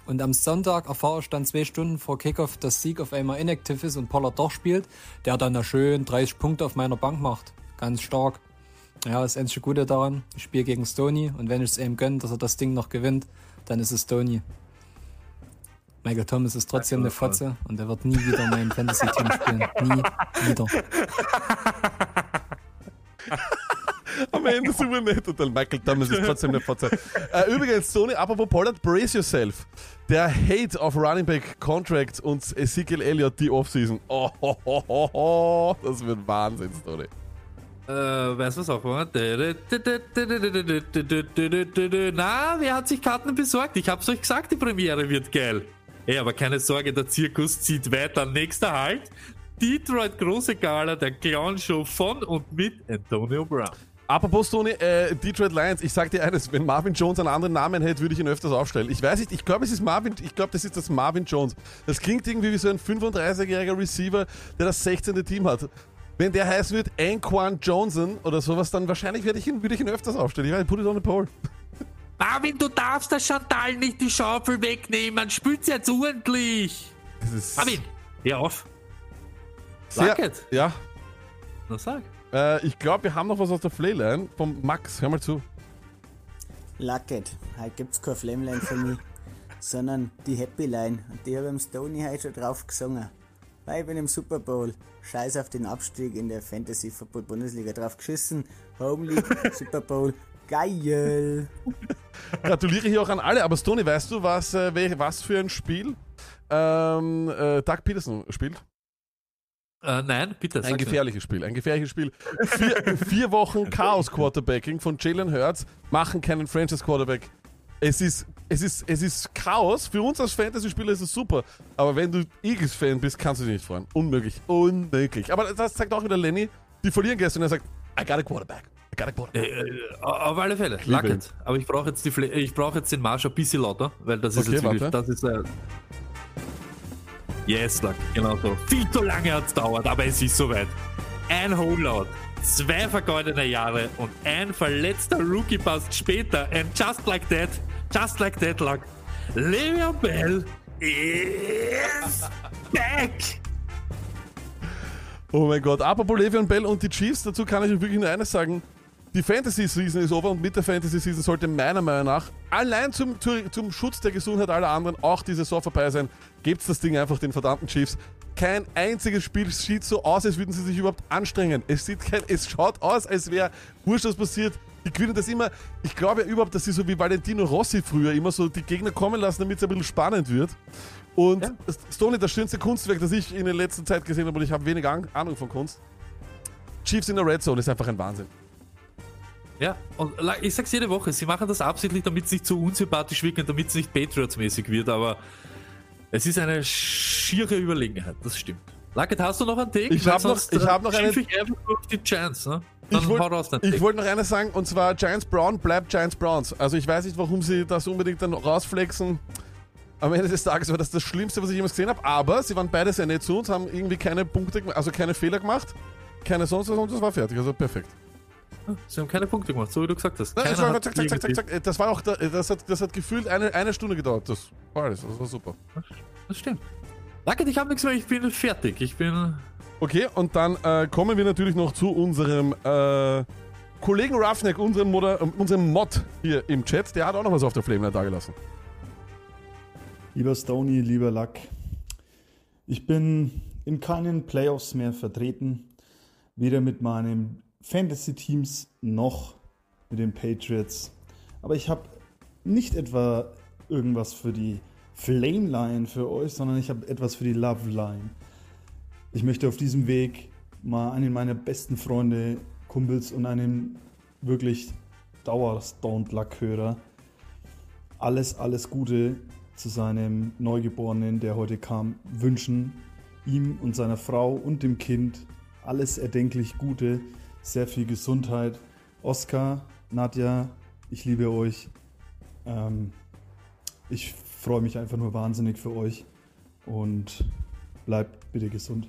und am Sonntag erfahre ich dann zwei Stunden vor Kickoff, dass Sieg auf einmal inaktiv ist und Pollard doch spielt, der dann da schön 30 Punkte auf meiner Bank macht. ganz stark. Ja, das einzige Gute daran, ich spiele gegen Stoney und wenn ich es ihm gönne, dass er das Ding noch gewinnt, dann ist es Stoney. Michael Thomas ist trotzdem eine Fotze und er wird nie wieder in meinem Fantasy-Team spielen. Nie wieder. Am Ende super nett und dann Michael Thomas ist trotzdem eine Fotze. Äh, übrigens, Sony, apropos Pollard, brace yourself. Der Hate auf Running Back Contract und Ezekiel Elliott die Offseason. Oh, ho, ho, ho. das wird Wahnsinn, Sony. Äh, weißt du was auch war? Na, wer hat sich Karten besorgt? Ich hab's euch gesagt, die Premiere wird geil. Ey, aber keine Sorge, der Zirkus zieht weiter. Nächster Halt. Detroit Große Gala, der Clown-Show von und mit Antonio Brown. Apropos Tony, äh, Detroit Lions, ich sag dir eines, wenn Marvin Jones einen anderen Namen hätte, würde ich ihn öfters aufstellen. Ich weiß nicht, ich glaube, es ist Marvin, ich glaube, das ist das Marvin Jones. Das klingt irgendwie wie so ein 35-jähriger Receiver, der das 16. Team hat. Wenn der heißen wird Anquan Johnson oder sowas, dann wahrscheinlich würde ich ihn, würde ich ihn öfters aufstellen. Ich weiß, put it on the pole. Marvin, du darfst der Chantal nicht die Schaufel wegnehmen. Spül's jetzt ordentlich. Marvin, hör auf. sehr, Sag jetzt. Ja, Na sag. Äh, ich glaube, wir haben noch was aus der Flayline vom Max. Hör mal zu. Lucket, heute gibt's kein Flameline für mich, sondern die Happy Line. Und die habe ich im Stoney heute schon drauf gesungen. Weil ich bin im Super Bowl. Scheiß auf den Abstieg in der Fantasy Football Bundesliga drauf geschissen. Home League, Super Bowl, geil. Gratuliere hier auch an alle. Aber Stoney, weißt du, was, äh, was für ein Spiel ähm, äh, Doug Peterson spielt? Äh, nein, bitte. Ein gefährliches Spiel, ein gefährliches Spiel. Vier, vier Wochen Chaos-Quarterbacking von Jalen Hurts machen keinen Franchise-Quarterback. Es ist, es, ist, es ist Chaos. Für uns als Fantasy-Spieler ist es super. Aber wenn du Eagles-Fan bist, kannst du dich nicht freuen. Unmöglich. Unmöglich. Aber das zeigt auch wieder Lenny. Die verlieren gestern und er sagt, I got a quarterback. I got a quarterback. Äh, äh, auf alle Fälle, liebe ihn. Lucket. Aber ich brauche jetzt, die Fle- ich brauch jetzt den Marsch ein bisschen lauter, weil das ist Okay, jetzt wirklich, das ist äh, Yes, Luck, genau so. Viel zu lange hat's dauert, aber es ist soweit. Ein Holdout, zwei vergeudete Jahre und ein verletzter Rookie passt später. And just like that, just like that, Luck. Le'Veon Bell is back! Oh mein Gott, apropos Le'Veon Bell und die Chiefs, dazu kann ich wirklich nur eines sagen. Die Fantasy-Season ist over und mit der Fantasy-Season sollte meiner Meinung nach allein zum, zu- zum Schutz der Gesundheit aller anderen auch diese Saison vorbei sein. Gebt das Ding einfach den verdammten Chiefs. Kein einziges Spiel sieht so aus, als würden sie sich überhaupt anstrengen. Es, sieht kein, es schaut aus, als wäre wurscht, was passiert. Die gewinnen das immer. Ich glaube ja überhaupt, dass sie so wie Valentino Rossi früher immer so die Gegner kommen lassen, damit es ein bisschen spannend wird. Und Stoney, das schönste Kunstwerk, das ich in der letzten Zeit gesehen habe, und ich habe wenig Ahnung von Kunst. Chiefs in der Red Zone ist einfach ein Wahnsinn. Ja, und ich sag's jede Woche, sie machen das absichtlich, damit es nicht zu unsympathisch wirkt und damit es nicht Patriots-mäßig wird, aber es ist eine schiere Überlegenheit, das stimmt. Lucket, hast du noch einen Take? Ich Weil hab noch- ich äh, hab noch schimpf einen- Ich die Chance, ne? Dann Ich wollte wollt noch eines sagen, und zwar Giants Brown bleibt Giants Browns. Also ich weiß nicht, warum sie das unbedingt dann rausflexen. Am Ende des Tages war das das Schlimmste, was ich jemals gesehen habe. Aber sie waren beide sehr nett zu uns, haben irgendwie keine Punkte, also keine Fehler gemacht. Keine sonst was und das war fertig. Also perfekt. Sie haben keine Punkte gemacht, so wie du gesagt hast. Nein, das, war, hat zack, zack, zack, zack, zack. das war auch, da- das hat, das hat gefühlt eine, eine Stunde gedauert. Das war alles, das war super. Das stimmt. Lucket, ich habe nichts mehr, ich bin fertig. Ich bin. Okay, und dann äh, kommen wir natürlich noch zu unserem äh, Kollegen Roughneck, unserem, Moder unserem Mod hier im Chat. Der hat auch noch was auf der Flameline dagelassen. Lieber Stoney, lieber Luck, ich bin in keinen Playoffs mehr vertreten, weder mit meinen Fantasy-Teams noch mit den Patriots. Aber ich habe nicht etwa irgendwas für die Flame Line für euch, sondern ich habe etwas für die Love Line. Ich möchte auf diesem Weg mal einen meiner besten Freunde, Kumpels und einen wirklich Dauer-Stoned-Luck-Hörer alles, alles Gute zu seinem Neugeborenen, der heute kam, wünschen. Ihm und seiner Frau und dem Kind alles erdenklich Gute, sehr viel Gesundheit. Oskar, Nadja, ich liebe euch. Ähm, ich freue mich einfach nur wahnsinnig für euch und bleibt bitte gesund.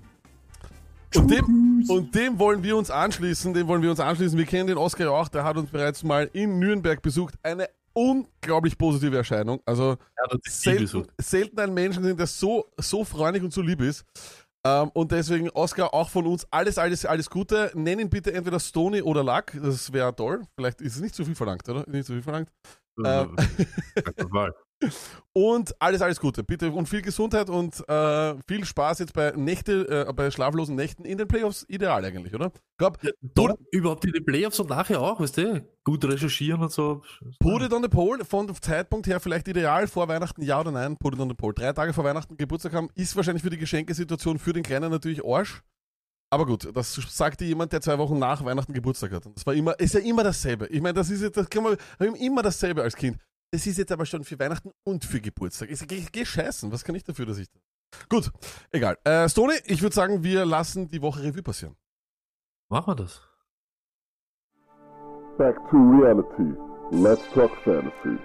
Und dem, und dem wollen wir uns anschließen, dem wollen wir uns anschließen. Wir kennen den Oscar ja auch, der hat uns bereits mal in Nürnberg besucht. Eine unglaublich positive Erscheinung. Also selten, selten ein Mensch gesehen, der so, so freundlich und so lieb ist. Ähm, und deswegen, Oscar, auch von uns alles, alles, alles Gute. Nenn ihn bitte entweder Stony oder Luck. Das wäre toll. Vielleicht ist es nicht zu viel verlangt, oder? Nicht zu viel verlangt. Ähm, und alles, alles Gute. Bitte und viel Gesundheit und äh, viel Spaß jetzt bei Nächte, äh, bei schlaflosen Nächten in den Playoffs. Ideal eigentlich, oder? Glaub, Ja, da, überhaupt in den Playoffs und nachher auch, weißt du? Gut recherchieren und so. Put it on the pole, von dem Zeitpunkt her vielleicht ideal, vor Weihnachten, ja oder nein, put it on the pole. Drei Tage vor Weihnachten Geburtstag haben, ist wahrscheinlich für die Geschenkesituation für den Kleinen natürlich Arsch. Aber gut, das sagt dir jemand, der zwei Wochen nach Weihnachten Geburtstag hat. Und das war immer, ist ja immer dasselbe. Ich meine, das ist jetzt, das kann man, immer dasselbe als Kind. Das ist jetzt aber schon für Weihnachten und für Geburtstag. Ich geh, geh scheißen, was kann ich dafür, dass ich. Gut, egal. Äh, Stoney, ich würde sagen, wir lassen die Woche Revue passieren. Machen wir das. Back to reality. Let's talk fantasy.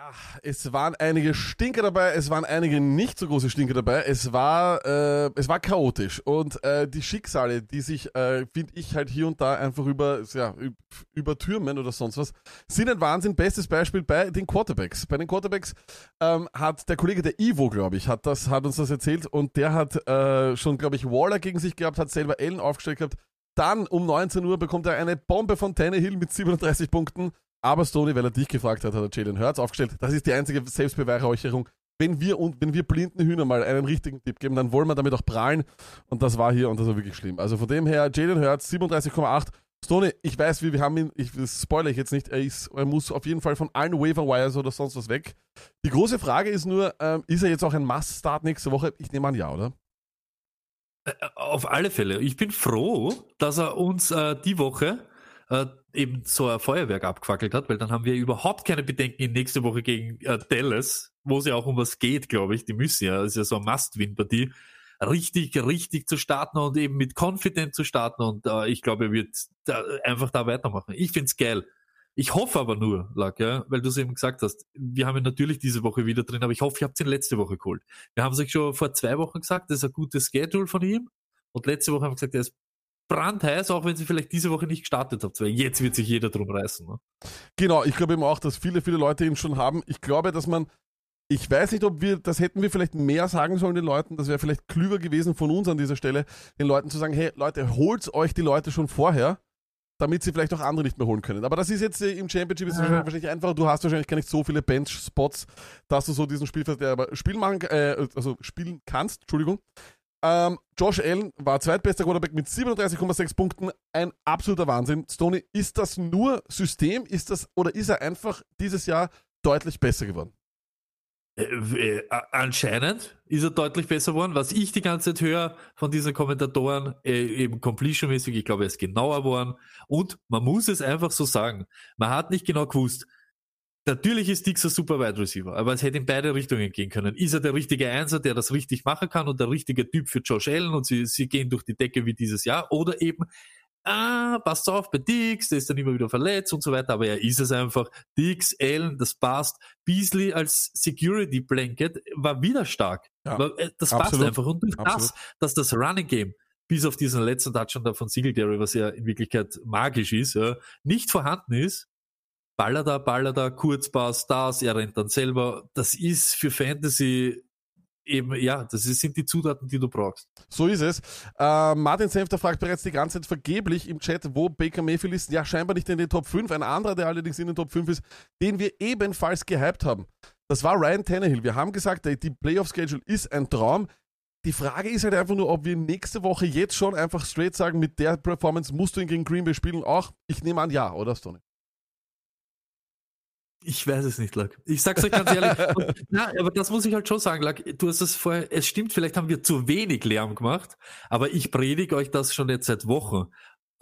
Ja, es waren einige Stinker dabei, es waren einige nicht so große Stinker dabei. Es war, äh, es war chaotisch und äh, die Schicksale, die sich, äh, finde ich, halt hier und da einfach über, ja, üb- übertürmen oder sonst was, sind ein Wahnsinn. Bestes Beispiel bei den Quarterbacks. Bei den Quarterbacks ähm, hat der Kollege der Ivo, glaube ich, hat das, hat uns das erzählt und der hat äh, schon, glaube ich, Waller gegen sich gehabt, hat selber Allen aufgestellt gehabt. Dann um 19 Uhr bekommt er eine Bombe von Tannehill mit 37 Punkten. Aber Stoney, weil er dich gefragt hat, hat er Jalen Hurts aufgestellt. Das ist die einzige Selbstbeweihräucherung. Wenn wir, und, wenn wir blinden Hühner mal einen richtigen Tipp geben, dann wollen wir damit auch prahlen. Und das war hier und das war wirklich schlimm. Also von dem her, Jalen Hurts 37,8. Stoney, ich weiß, wir, wir haben ihn, ich das spoilere ich jetzt nicht, er, ist, er muss auf jeden Fall von allen Waiver Wires oder sonst was weg. Die große Frage ist nur, ähm, ist er jetzt auch ein Must-Start nächste Woche? Ich nehme an, ja, oder? Äh, Auf alle Fälle. Ich bin froh, dass er uns äh, die Woche äh, eben so ein Feuerwerk abgefackelt hat, weil dann haben wir überhaupt keine Bedenken in nächste Woche gegen äh, Dallas, wo es ja auch um was geht, glaube ich. Die müssen ja, das ist ja so eine Must-Win-Partie, richtig, richtig zu starten und eben mit Confident zu starten und äh, ich glaube, er wird da, einfach da weitermachen. Ich find's geil. Ich hoffe aber nur, Lack, ja, weil du es eben gesagt hast, wir haben ihn natürlich diese Woche wieder drin, aber ich hoffe, ihr habt ihn letzte Woche geholt. Wir haben es euch schon vor zwei Wochen gesagt, das ist ein gutes Schedule von ihm. Und letzte Woche haben wir gesagt, er ist brandheiß, auch wenn sie vielleicht diese Woche nicht gestartet habt, weil jetzt wird sich jeder drum reißen. Ne? Genau, ich glaube eben auch, dass viele, viele Leute ihn schon haben. Ich glaube, dass man, ich weiß nicht, ob wir, das hätten wir vielleicht mehr sagen sollen den Leuten, das wäre vielleicht klüger gewesen von uns an dieser Stelle, den Leuten zu sagen, hey Leute, holt euch die Leute schon vorher, damit sie vielleicht auch andere nicht mehr holen können. Aber das ist jetzt äh, im Championship ist es wahrscheinlich einfacher. Du hast wahrscheinlich gar nicht so viele Bench-Spots, dass du so diesen Spielverderber Spiel machen, äh, also spielen kannst, Entschuldigung. Ähm, Josh Allen war zweitbester Quarterback mit 37,6 Punkten. Ein absoluter Wahnsinn. Stoney, ist das nur System? Ist das, oder ist er einfach dieses Jahr deutlich besser geworden? Äh, äh, anscheinend ist er deutlich besser geworden. Was ich die ganze Zeit höre von diesen Kommentatoren, äh, eben completion-mäßig, ich glaube, er ist genauer geworden. Und man muss es einfach so sagen. Man hat nicht genau gewusst, Natürlich ist Dix ein super Wide Receiver, aber es hätte in beide Richtungen gehen können. Ist er der richtige Einser, der das richtig machen kann und der richtige Typ für Josh Allen und sie, sie gehen durch die Decke wie dieses Jahr? Oder eben, ah, passt auf bei Dix, der ist dann immer wieder verletzt und so weiter, aber er ist es einfach. Dix, Allen, das passt. Beasley als Security Blanket war wieder stark. Ja, äh, das absolut, passt einfach. Und durch absolut. das, dass das Running Game bis auf diesen letzten Touchdown da von Singletary, was ja in Wirklichkeit magisch ist, ja, nicht vorhanden ist, Baller da, Kurzpass, das, er rennt dann selber. Das ist für Fantasy eben, ja, das sind die Zutaten, die du brauchst. So ist es. Äh, Martin Senfter fragt bereits die ganze Zeit vergeblich im Chat, wo Baker Mayfield ist. Ja, scheinbar nicht in den Top 5. Ein anderer, der allerdings in den Top 5 ist, den wir ebenfalls gehypt haben. Das war Ryan Tannehill. Wir haben gesagt, die Playoff-Schedule ist ein Traum. Die Frage ist halt einfach nur, ob wir nächste Woche jetzt schon einfach straight sagen, mit der Performance musst du ihn gegen Green Bay spielen. Auch, ich nehme an, ja, oder Stoney? Ich weiß es nicht, Lack. Ich sag's euch ganz ehrlich. Und, na, aber das muss ich halt schon sagen, Lack. Du hast es vorher, es stimmt, vielleicht haben wir zu wenig Lärm gemacht, aber ich predige euch das schon jetzt seit Wochen.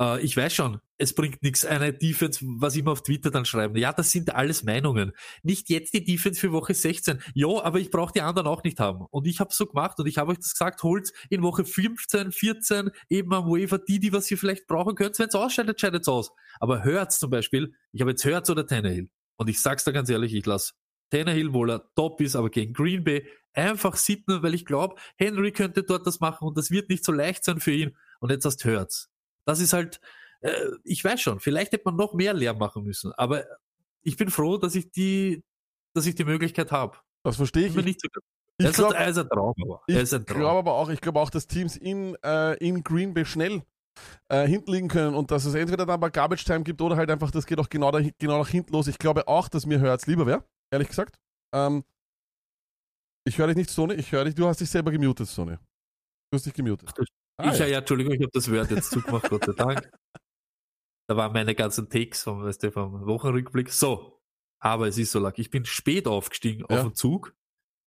Äh, ich weiß schon, es bringt nichts, eine Defense, was immer auf Twitter dann schreiben. Ja, das sind alles Meinungen. Nicht jetzt die Defense für Woche 16. Ja, aber ich brauche die anderen auch nicht haben. Und ich habe so gemacht und ich habe euch das gesagt, holt in Woche 15, 14 eben am Waiver die, die was ihr vielleicht brauchen könnt. Wenn es ausscheidet, scheidet es aus. Aber hört's zum Beispiel, ich habe jetzt Hört's oder Tannehill. Und ich sag's da ganz ehrlich, ich lasse Tannehill, wohl er top ist, aber gegen Green Bay einfach sitten, weil ich glaube, Henry könnte dort das machen und das wird nicht so leicht sein für ihn. Und jetzt hast Hurts. Das ist halt, äh, ich weiß schon, vielleicht hätte man noch mehr Lärm machen müssen, aber ich bin froh, dass ich die, dass ich die Möglichkeit habe. Das verstehe ich. Ich, nicht so Ich er, ist glaub- ein, er ist ein Traum, aber. Er Ich glaube aber auch, ich glaube auch, dass Teams in, äh, in Green Bay schnell äh, hinten liegen können und dass es entweder dann bei Garbage Time gibt oder halt einfach, das geht auch genau, da, genau nach hinten los. Ich glaube auch, dass mir Hurts lieber wäre, ehrlich gesagt. Ähm, ich höre dich nicht, Sony. Ich höre dich. Du hast dich selber gemutet, Sony. Du hast dich gemutet. Ah, ich, ja. ja, Entschuldigung, ich habe das Wort jetzt zugemacht, Gott sei Dank. Da waren meine ganzen Takes vom, weißt du, vom Wochenrückblick. So, aber es ist so lag. Ich bin spät aufgestiegen Ja. auf den Zug,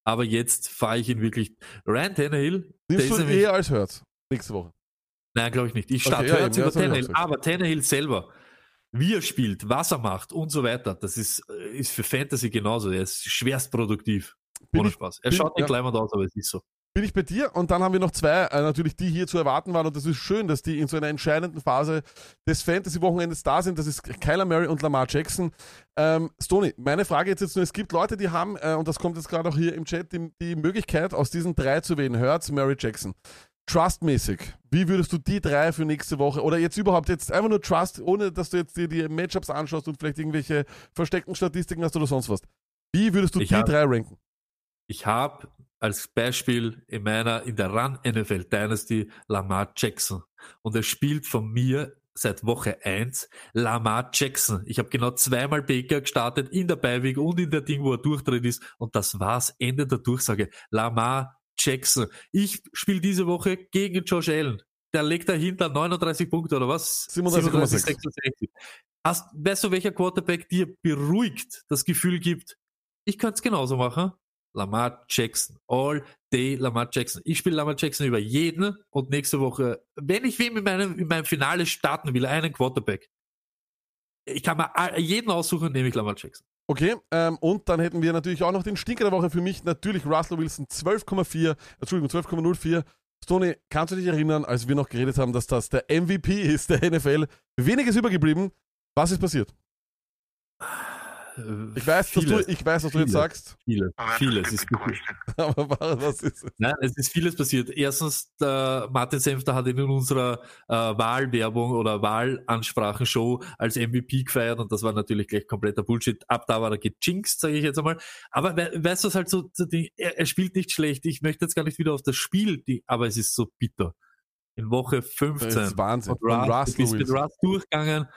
aber jetzt fahre ich ihn wirklich. Ryan Tannehill, Nimmst du ihn eher als Hurts nächste Woche? Nein, glaube ich nicht. Ich Okay, starte eben, ja, über Tannehill, aber Tannehill selber, wie er spielt, was er macht und so weiter, das ist, äh, ist für Fantasy genauso. Er ist schwerst produktiv. Bin Ohne ich- Spaß. Er bin- schaut nicht ja. leimend aus, aber es ist so. bin ich bei dir. Und dann haben wir noch zwei, äh, natürlich, die hier zu erwarten waren. Und das ist schön, dass die in so einer entscheidenden Phase des Fantasy-Wochenendes da sind. Das ist Kyler Murray und Lamar Jackson. Ähm, Stoney, meine Frage jetzt, jetzt nur, es gibt Leute, die haben, äh, und das kommt jetzt gerade auch hier im Chat, die, die Möglichkeit, aus diesen drei zu wählen. Hurts, Murray, Jackson. Trustmäßig, wie würdest du die drei für nächste Woche oder jetzt überhaupt jetzt einfach nur Trust, ohne dass du jetzt dir die Matchups anschaust und vielleicht irgendwelche versteckten Statistiken hast oder sonst was. Wie würdest du Ich die hab- drei ranken? Ich habe als Beispiel in meiner, in der Run NFL Dynasty Lamar Jackson. Und er spielt von mir seit Woche eins Lamar Jackson. Ich habe genau zweimal Baker gestartet in der Beiweg und in der Ding, wo er durchdreht ist. Und das war's. Ende der Durchsage. Lamar Jackson. Ich spiele diese Woche gegen Josh Allen. Der legt dahinter 39 Punkte oder was? 37,6. 66. Hast, weißt du, welcher Quarterback dir beruhigt das Gefühl gibt, ich könnte es genauso machen? Lamar Jackson. All day Lamar Jackson. Ich spiele Lamar Jackson über jeden und nächste Woche, wenn ich wem in meinem, in meinem Finale starten will, einen Quarterback. Ich kann mir jeden aussuchen, nehme ich Lamar Jackson. Okay, ähm, und dann hätten wir natürlich auch noch den Stinker der Woche für mich, natürlich Russell Wilson 12,4, Entschuldigung, 12,04. Stoney, kannst du dich erinnern, als wir noch geredet haben, dass das der MVP ist der NFL? Weniges übergeblieben. Was ist passiert? Ich weiß, dass du, ich weiß, was du jetzt sagst, Vieles, vieles ist passiert. aber was ist es? Nein, es ist vieles passiert. Erstens, der Martin Senfter hat ihn in unserer äh, Wahlwerbung oder Wahlansprachenshow als MVP gefeiert und das war natürlich gleich kompletter Bullshit. Ab da war er gejinxt, sage ich jetzt einmal. Aber we weißt du, was halt so, so die, er, er spielt nicht schlecht. Ich möchte jetzt gar nicht wieder auf das Spiel, die, aber es ist so bitter. In Woche 15 Das ist Wahnsinn. und Russ, Russell du bist mit. Russ durchgegangen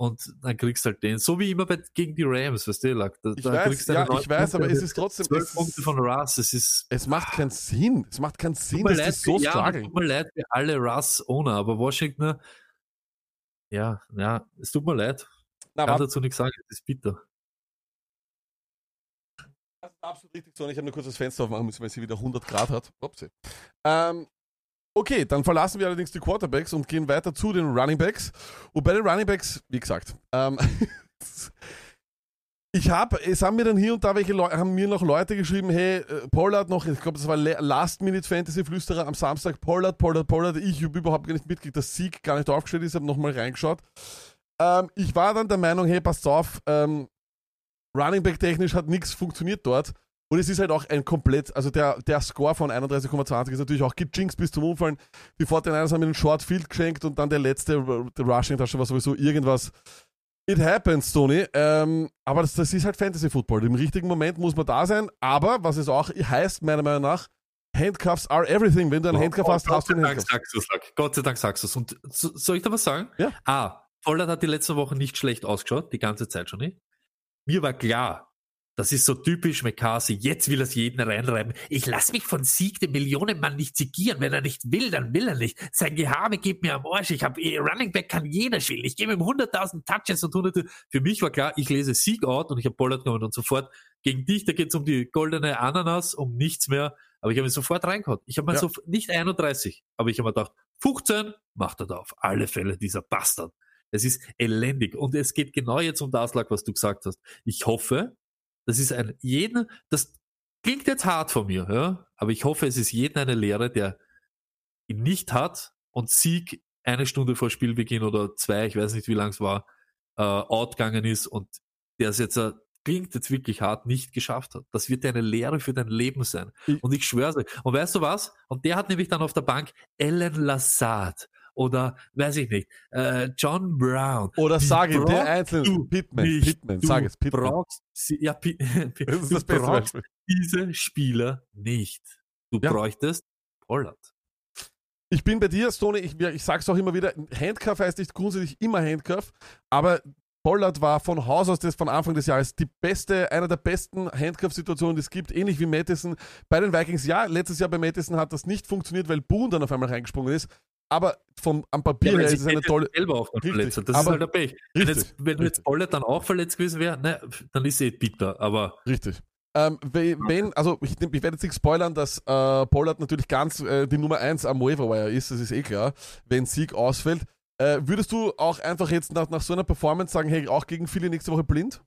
und dann kriegst du halt den. So wie immer bei, gegen die Rams, weißt du, Lack. Da, Ich da weiß, ja, ich weiß, aber Punkte, es ist trotzdem, zwölf es, Punkte von Russ, es ist es macht keinen Sinn. Es macht keinen Sinn, dass leid, so für- ja, strugglen. Tut mir leid für alle Russ-Owner, aber Washington, ja, ja, es tut mir leid. Na, kann dazu nichts sagen, es ist bitter. Das ist absolut richtig so. Ich habe nur kurz das Fenster aufmachen müssen, weil sie wieder 100 Grad hat. Upsi. Ähm, okay, dann verlassen wir allerdings die Quarterbacks und gehen weiter zu den Running Backs. Und bei den Running Backs, wie gesagt, ähm, ich habe, es haben mir dann hier und da welche Leute, haben mir noch Leute geschrieben, hey, äh, Pollard noch, ich glaube, das war Last-Minute-Fantasy-Flüsterer am Samstag, Pollard, Pollard, Pollard, ich habe überhaupt gar nicht mitgekriegt, dass Sieg gar nicht aufgestellt ist, habe nochmal reingeschaut. Ähm, ich war dann der Meinung, hey, passt auf, ähm, Running Back technisch hat nichts funktioniert dort. Und es ist halt auch ein komplett, also der, der Score von 31,20 ist natürlich auch gejinxt bis zum Umfallen. Die 49ers haben einen Short Field geschenkt und dann der letzte der Rushing Tasche war sowieso irgendwas. It happens, Tony. Ähm, aber das, das ist halt Fantasy Football. Im richtigen Moment muss man da sein. Aber was es auch heißt, meiner Meinung nach, Handcuffs are everything. Wenn du einen Handcuff hast, hast du einen Gott sei Dank Handcuff. sagst du's. Gott sei Dank sagst du es. Und so, soll ich da was sagen? Ja. Ah, Pollard hat die letzten Wochen nicht schlecht ausgeschaut, die ganze Zeit schon nicht. Mir war klar, das ist so typisch McCarthy. Jetzt will er es jeden reinreiben. Ich lass mich von Sieg dem Millionenmann nicht sigieren. Wenn er nicht will, dann will er nicht. Sein Gehabe geht mir am Arsch. Ich habe Running Back kann jeder spielen. Ich gebe ihm 100.000 Touches und hunderte. Für mich war klar, ich lese Sieg out und ich habe Pollard genommen und sofort gegen dich, da geht es um die goldene Ananas, um nichts mehr. Aber ich habe ihn sofort reingehauen. Ich habe mal Ja. so, nicht 31, aber ich habe mir gedacht, 15 macht er da auf alle Fälle, dieser Bastard. Es ist elendig. Und es geht genau jetzt um das, was du gesagt hast. Ich hoffe, das ist ein jeden, das klingt jetzt hart von mir, ja, aber ich hoffe, es ist jeden eine Lehre, der ihn nicht hat und Sieg eine Stunde vor Spielbeginn oder zwei, ich weiß nicht, wie lang es war, äh, outgegangen ist und der es jetzt, äh, klingt jetzt wirklich hart, nicht geschafft hat. Das wird eine Lehre für dein Leben sein. Und ich schwöre euch. Und weißt du was? Und der hat nämlich dann auf der Bank Ellen Lassard oder, weiß ich nicht, äh, John Brown. Oder Die sag ihm, der Einzelne, du Pittman. Pittman, Du sag es, Pittman. brauchst, ja, Das ist du das beste brauchst Beispiel. diese Spieler nicht. Du Ja. bräuchtest Pollard. Ich bin bei dir, Stoney, ich, ich sag's auch immer wieder, Handcuff heißt nicht grundsätzlich immer Handcuff, aber Pollard war von Haus aus das von Anfang des Jahres die beste, einer der besten Handcuff-Situationen, die es gibt, ähnlich wie Madison bei den Vikings. Ja, letztes Jahr bei Madison hat das nicht funktioniert, weil Boone dann auf einmal reingesprungen ist, aber vom, am Papier Ja, her ist es eine tolle... selber auch noch verletzt hat. Das aber- ist halt der Pech. Wenn, Richtig, jetzt, wenn jetzt. Pollard dann auch verletzt gewesen wäre, ne, dann ist eh bitter. Aber Richtig. Ähm, we- wenn, also ich, ich werde jetzt nicht spoilern, dass äh, Pollard natürlich ganz äh, die Nummer 1 am Waiver ist, das ist eh klar, wenn Sieg ausfällt. Äh, würdest du auch einfach jetzt nach, nach so einer Performance sagen, hey, auch gegen Philly nächste Woche blind?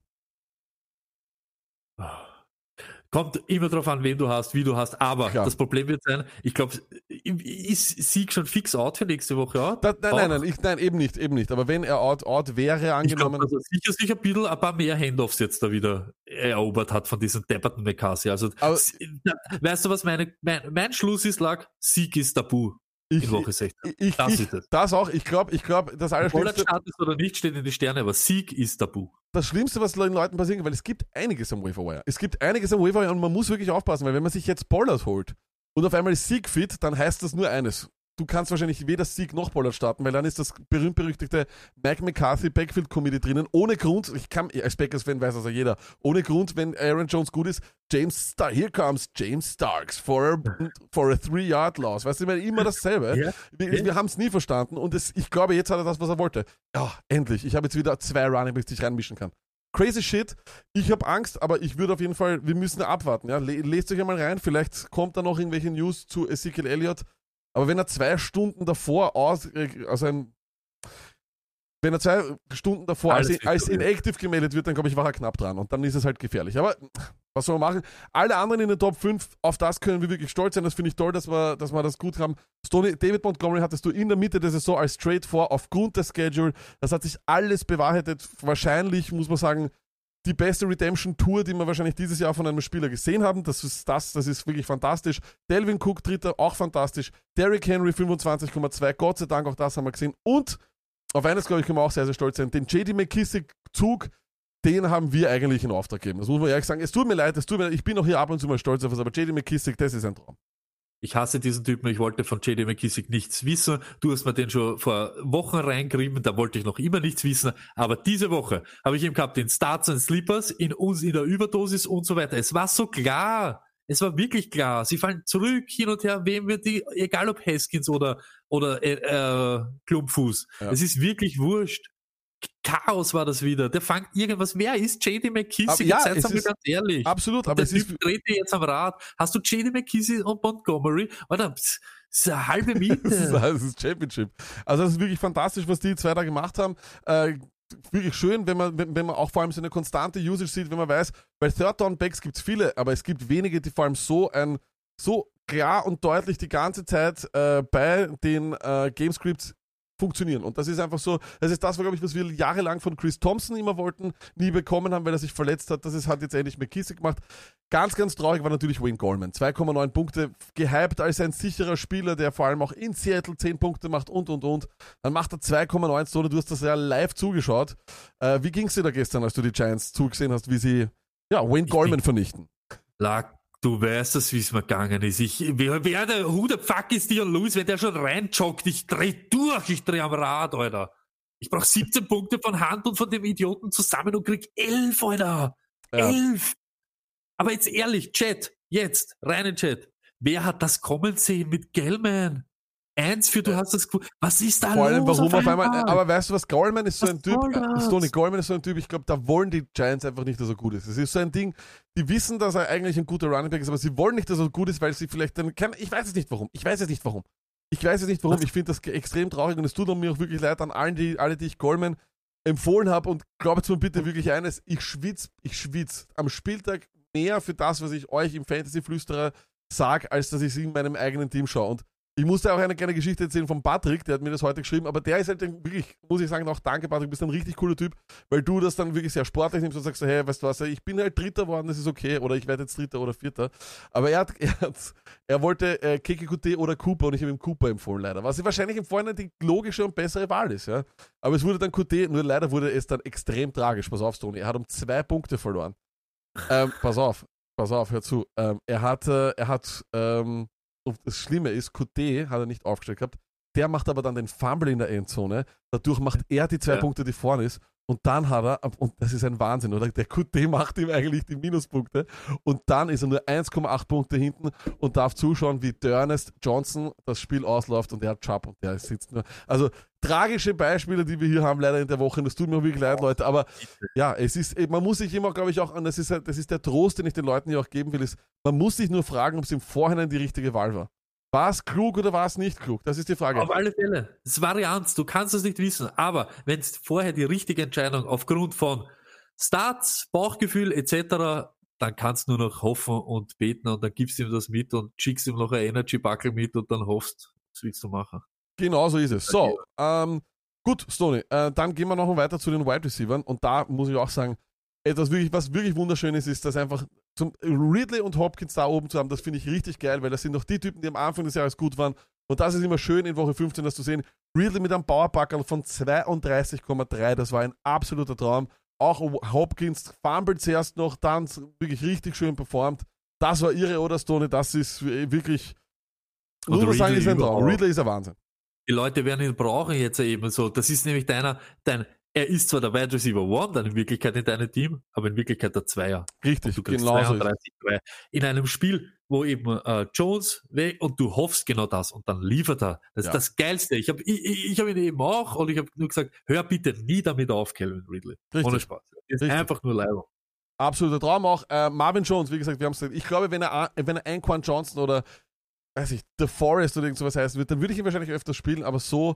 Kommt immer darauf an, wen du hast, wie du hast. Aber Klar. das Problem wird sein, ich glaube, ist Sieg schon fix out für nächste Woche out? Da, nein, nein, nein, ich, nein, eben nicht, eben nicht. Aber wenn er out, out wäre, Ich angenommen. dass er sicher, sicher ein bisschen ein paar mehr Handoffs jetzt da wieder erobert hat von diesem depperten McCarthy. Also, Aber- weißt du, was meine, mein, mein Schluss ist, lag? Sieg ist tabu ich, in Woche 16. ich, Das ich, ist es. das auch, ich glaube, ich glaube, das Allerschlimmste, startet oder nicht, steht in die Sterne, aber Sieg ist tabu. das Schlimmste, was den Leuten passieren kann, weil es gibt einiges am Waiver Es gibt einiges am Waiver und man muss wirklich aufpassen, weil wenn man sich jetzt Pollard holt und auf einmal ist Sieg fit, dann heißt das nur eines. Du kannst wahrscheinlich weder Sieg noch Pollard starten, weil dann ist das berühmt-berüchtigte Mike McCarthy Backfield Committee drinnen. Ohne Grund, ich kann, als Packers-Fan weiß das ja jeder, ohne Grund, wenn Aaron Jones gut ist, James Star, here comes James Starks for a, for a three-yard-loss. Weißt du, ich meine, immer dasselbe. Ja. Wir, wir haben es nie verstanden und es, ich glaube, jetzt hat er das, was er wollte. Ja, endlich. Ich habe jetzt wieder zwei Running Backs, die ich reinmischen kann. Crazy shit. Ich habe Angst, aber ich würde auf jeden Fall, wir müssen abwarten. Ja? Le lest euch einmal rein, vielleicht kommt da noch irgendwelche News zu Ezekiel Elliott. Aber wenn er zwei Stunden davor aus, äh, also ein, wenn er zwei Stunden davor als, Alles als wird inactive gemeldet wird, dann glaube ich, war er knapp dran und dann ist es halt gefährlich. Aber was soll man machen? Alle anderen in den Top 5, auf das können wir wirklich stolz sein. Das finde ich toll, dass wir, dass wir das gut haben. Stoney, David Montgomery hattest du in der Mitte der Saison als Trade vor, aufgrund der Schedule. Das hat sich alles bewahrheitet. Wahrscheinlich, muss man sagen, die beste Redemption-Tour, die wir wahrscheinlich dieses Jahr von einem Spieler gesehen haben. Das ist das, das ist wirklich fantastisch. Delvin Cook, dritter, auch fantastisch. Derrick Henry, 25,2. Gott sei Dank, auch das haben wir gesehen. Und auf eines, glaube ich, können wir auch sehr, sehr stolz sein. Den JD McKissick-Zug, den haben wir eigentlich in Auftrag gegeben. Das muss man ehrlich sagen. Es tut mir leid, es tut mir leid. Ich bin auch hier ab und zu mal stolz auf was, aber JD McKissick, das ist ein Traum. Ich hasse diesen Typen, ich wollte von JD McKissick nichts wissen. Du hast mir den schon vor Wochen reingerieben, da wollte ich noch immer nichts wissen. Aber diese Woche habe ich ihm gehabt in Starts und Sleepers, in uns in der Überdosis und so weiter. Es war so klar. Es war wirklich klar. Sie fallen zurück, hin und her, wem wird die, egal ob Haskins oder, oder äh, äh, Klumpfuß. Ja. Es ist wirklich wurscht. Chaos war das wieder. Der fängt irgendwas. Wer ist JD McKissick? ja, Jetzt seid ganz ehrlich. Absolut, Aber es ist, dreht dir jetzt am Rad. Hast du JD McKissick und Montgomery? Oder das ist eine halbe Miete. das ist Championship. Also das ist wirklich fantastisch, was die zwei da gemacht haben. Äh, wirklich schön, wenn man, wenn, wenn man auch vor allem so eine konstante Usage sieht, wenn man weiß, bei Third Down Backs gibt es viele, aber es gibt wenige, die vor allem so ein so klar und deutlich die ganze Zeit äh, bei den äh, Gamescripts funktionieren. Und das ist einfach so, das ist das, glaube ich, was wir jahrelang von Chris Thompson immer wollten, nie bekommen haben, weil er sich verletzt hat. Das ist, hat jetzt endlich McKissick gemacht. Ganz, ganz traurig war natürlich Wayne Goldman. 2,9 Punkte, gehypt als ein sicherer Spieler, der vor allem auch in Seattle 10 Punkte macht und, und, und. Dann macht er 2,9 Tore. Du hast das ja live zugeschaut. Äh, wie ging es dir da gestern, als du die Giants zugesehen hast, wie sie ja, Wayne Goldman vernichten? Lag, du weißt es, wie es mir gegangen ist. Ich, wer, wer der, who the fuck ist Dion Lewis, wenn der schon reinjoggt? Ich dreh durch, ich dreh am Rad, Alter. Ich brauch 17 Punkte von Hand und von dem Idioten zusammen und krieg 11, Alter. Ja. 11. Aber jetzt ehrlich, Chat, jetzt, rein in Chat. Wer hat das kommen sehen mit Gellman? Eins für du hast das Gefühl. Was ist da Vor allem, los? warum auf einmal. Aber weißt du was, Goldman ist so Was ein Typ. Stoney Goldman ist so ein Typ, ich glaube, da wollen die Giants einfach nicht, dass er gut ist. Es ist so ein Ding, die wissen, dass er eigentlich ein guter Running Back ist, aber sie wollen nicht, dass er gut ist, weil sie vielleicht dann. Kann, ich weiß es nicht warum. Ich weiß es nicht warum. Ich weiß es nicht warum. Ich finde das extrem traurig und es tut mir auch wirklich leid an allen, die, alle, die ich Goldman empfohlen habe und glaubt mir bitte wirklich eines, ich schwitz, ich schwitz am Spieltag mehr für das, was ich euch im Fantasy-Flüsterer sage, als dass ich es in meinem eigenen Team schaue. Und Ich musste auch eine kleine Geschichte erzählen von Patrick, der hat mir das heute geschrieben, aber der ist halt wirklich, muss ich sagen, auch danke Patrick, du bist ein richtig cooler Typ, weil du das dann wirklich sehr sportlich nimmst und sagst, hey, weißt du was, ich bin halt Dritter geworden, das ist okay, oder ich werde jetzt Dritter oder Vierter. Aber er hat, er, hat, er wollte äh, KKQT oder Cooper und ich habe ihm Cooper empfohlen leider, was wahrscheinlich im Vorhinein die logische und bessere Wahl ist, ja. Aber es wurde dann QT, nur leider wurde es dann extrem tragisch, pass auf, Tony, er hat um zwei Punkte verloren. ähm, pass auf, pass auf, hör zu. Ähm, er hat, äh, er hat, ähm, und das Schlimme ist, QT hat er nicht aufgestellt gehabt. Der macht aber dann den Fumble in der Endzone. Dadurch macht er die zwei Ja. Punkte, die vorne ist. Und dann hat er, und das ist ein Wahnsinn, oder? Der QT macht ihm eigentlich die Minuspunkte. Und dann ist er nur 1,8 Punkte hinten und darf zuschauen, wie Dernest Johnson das Spiel ausläuft und er hat Chubb und der sitzt nur. Also tragische Beispiele, die wir hier haben, leider in der Woche. Und das tut mir wirklich leid, Leute. Aber ja, es ist, man muss sich immer, glaube ich, auch, und das ist, das ist der Trost, den ich den Leuten hier auch geben will, ist, man muss sich nur fragen, ob es im Vorhinein die richtige Wahl war. War es klug oder war es nicht klug? Das ist die Frage. Auf alle Fälle. Das ist Varianz, du kannst es nicht wissen. Aber wenn es vorher die richtige Entscheidung aufgrund von Starts, Bauchgefühl etc., dann kannst du nur noch hoffen und beten und dann gibst du ihm das mit und schickst ihm noch ein Energy-Buckel mit und dann hoffst, was willst du machen? Genau so ist es. So, ähm, gut, Stoney, äh, dann gehen wir noch weiter zu den Wide Receivers und da muss ich auch sagen, etwas wirklich, was wirklich wunderschön ist, ist, dass einfach zum Ridley und Hopkins da oben zu haben, das finde ich richtig geil, weil das sind doch die Typen, die am Anfang des Jahres gut waren und das ist immer schön in Woche 15 das zu sehen. Ridley mit einem Powerpackerl von 32,3, das war ein absoluter Traum. Auch Hopkins fummelt zuerst noch, dann wirklich richtig schön performt. Das war ihre oder Stoney, das ist wirklich, Und man sagen, Ridley ist ein Traum. Ridley ist ein Wahnsinn. Die Leute werden ihn brauchen jetzt eben so. Das ist nämlich deiner, dein, er ist zwar der Wide Receiver One dann in Wirklichkeit in deinem Team, aber in Wirklichkeit der Zweier. Richtig, Du kriegst genau so ist es. 32 3. In einem Spiel, wo eben äh, Jones weg und du hoffst genau das und dann liefert er. Das Ja. ist das Geilste. Ich habe ich, ich, ich hab ihn eben auch und ich habe nur gesagt, hör bitte nie damit auf, Calvin Ridley. Richtig. Ohne Spaß. Das ist Richtig. einfach nur leider. Absoluter Traum auch. Äh, Marvin Jones, wie gesagt, wir haben es gesagt. Ich glaube, wenn er, wenn er ein Quan Johnson oder, weiß ich, The Forest oder irgend sowas heißen wird, dann würde ich ihn wahrscheinlich öfters spielen, aber so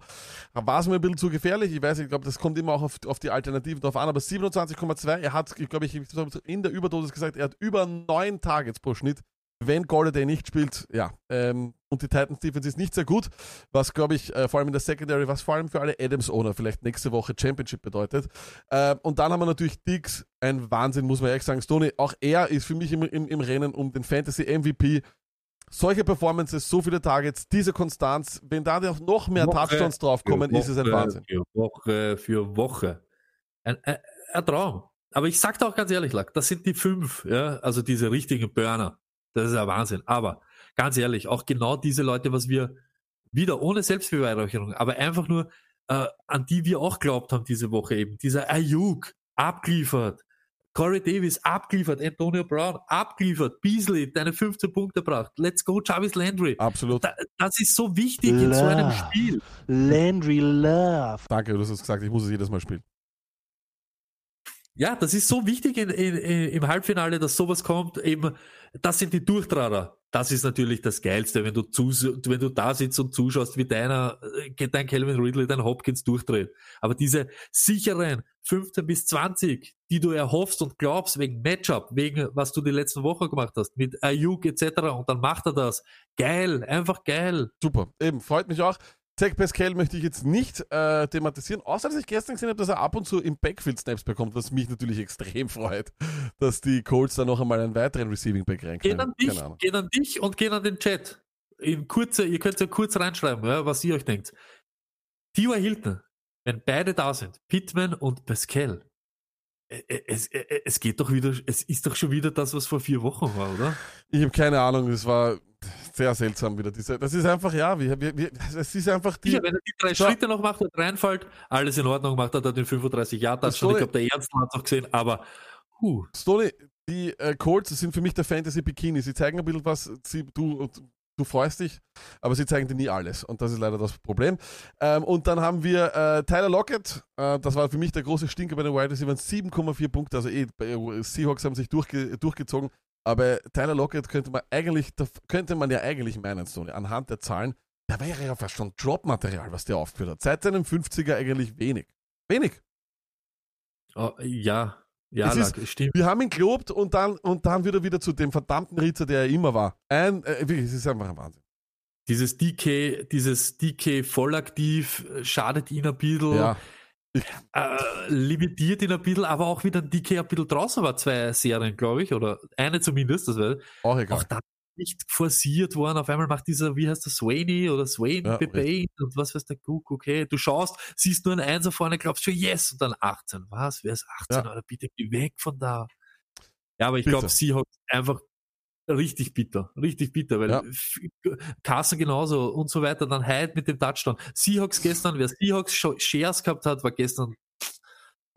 war es mir ein bisschen zu gefährlich. Ich weiß, ich glaube, das kommt immer auch auf, auf die Alternativen drauf an, aber 27,2, er hat, ich glaube, ich habe in der Überdosis gesagt, er hat über neun Targets pro Schnitt. Wenn Golladay nicht spielt, ja, ähm, und die Titans Defense ist nicht sehr gut, was glaube ich äh, vor allem in der Secondary, was vor allem für alle Adams-Owner vielleicht nächste Woche Championship bedeutet. Äh, und dann haben wir natürlich Diggs, ein Wahnsinn, muss man ehrlich sagen. Stoney, auch er ist für mich im, im, im Rennen um den Fantasy MVP. Solche Performances, so viele Targets, diese Konstanz, wenn da noch mehr Woche Touchdowns draufkommen, Für ist es ein Woche Wahnsinn. Für Woche für Woche. Ein, ein, ein Traum. Aber ich sag dir auch ganz ehrlich, Lack, das sind die fünf, ja, also diese richtigen Burner. Das ist ein Wahnsinn. Aber ganz ehrlich, auch genau diese Leute, was wir wieder ohne Selbstbeweihräucherung, aber einfach nur, äh, an die wir auch glaubt haben diese Woche eben. Dieser Ayuk abgeliefert. Corey Davis abgeliefert, Antonio Brown abgeliefert, Beasley deine 15 Punkte gebracht. Let's go, Jarvis Landry. Absolut. Da, das ist so wichtig in so einem Love. Spiel. Landry Love. Danke, du hast es gesagt, ich muss es jedes Mal spielen. Ja, das ist so wichtig in, in, in, im Halbfinale, dass sowas kommt. Eben, das sind die Durchtrader. Das ist natürlich das Geilste, wenn du, zus wenn du da sitzt und zuschaust, wie deiner, äh, dein Calvin Ridley, dein Hopkins durchdreht. Aber diese sicheren 15 bis 20, die du erhoffst und glaubst, wegen Matchup, wegen was du die letzten Wochen gemacht hast, mit Ayuk etc. Und dann macht er das. Geil, einfach geil. Super, eben, freut mich auch. Zach Pascal möchte ich jetzt nicht äh, thematisieren, außer dass ich gestern gesehen habe, dass er ab und zu im Backfield Snaps bekommt, was mich natürlich extrem freut, dass die Colts da noch einmal einen weiteren Receiving Back Gehen reinkriegen. an dich, gehen an dich und gehen an den Chat. In kurze, ihr könnt ja kurz reinschreiben, ja, was ihr euch denkt. T.Y. Hilton, wenn beide da sind, Pittman und Pascal, äh, äh, es, äh, äh, es geht doch wieder, es ist doch schon wieder das, was vor vier Wochen war, oder? Ich habe keine Ahnung, das war sehr seltsam wieder. Diese, das ist einfach, ja, wie, wie, wie, es ist einfach die. Ja, wenn er die drei Schau. Schritte noch macht und reinfällt, alles in Ordnung, macht er da den 35 Jahr Das schon. Ich glaube, der Ernst hat es auch gesehen, aber huh, Stoney, die äh, Colts sind für mich der Fantasy Bikini. Sie zeigen ein bisschen was, sie, du, du freust dich, aber sie zeigen dir nie alles. Und das ist leider das Problem. Ähm, und dann haben wir äh, Tyler Lockett, äh, das war für mich der große Stinker bei den Wide Receivers, 7,4 Punkte, also eh, Seahawks haben sich durchge durchgezogen. Aber Tyler Lockett könnte man eigentlich, da könnte man ja eigentlich meinen, Stoney, anhand der Zahlen, der wäre ja fast schon Drop-Material, was der aufgeführt hat. Seit seinem 50er eigentlich wenig. Wenig. oh, ja, ja, ist- stimmt. Wir haben ihn gelobt und dann, und dann wieder wieder zu dem verdammten Ritzer, der er immer war. Ein, äh, es ist einfach ein Wahnsinn. dieses DK, dieses DK vollaktiv äh, schadet ihn ein bisschen, Ja. Äh, limitiert ihn ein bisschen, aber auch wieder ein DK ein bisschen draußen war, zwei Serien, glaube ich, oder eine zumindest, das war Auch egal. auch da nicht forciert worden. Auf einmal macht dieser, wie heißt der, Swaney oder Swain Ja, Bebane und was weiß der Guck, okay, du schaust, siehst nur ein Einser vorne, glaubst schon, yes, und dann 18. Was? Wer ist 18? Ja. Oder bitte geh weg von da. Ja, aber ich glaube, Seahawks einfach richtig bitter, richtig bitter, weil Ja. Carson genauso und so weiter, dann Hyde mit dem Touchdown. Seahawks gestern, wer Seahawks Sh- Shares gehabt hat, war gestern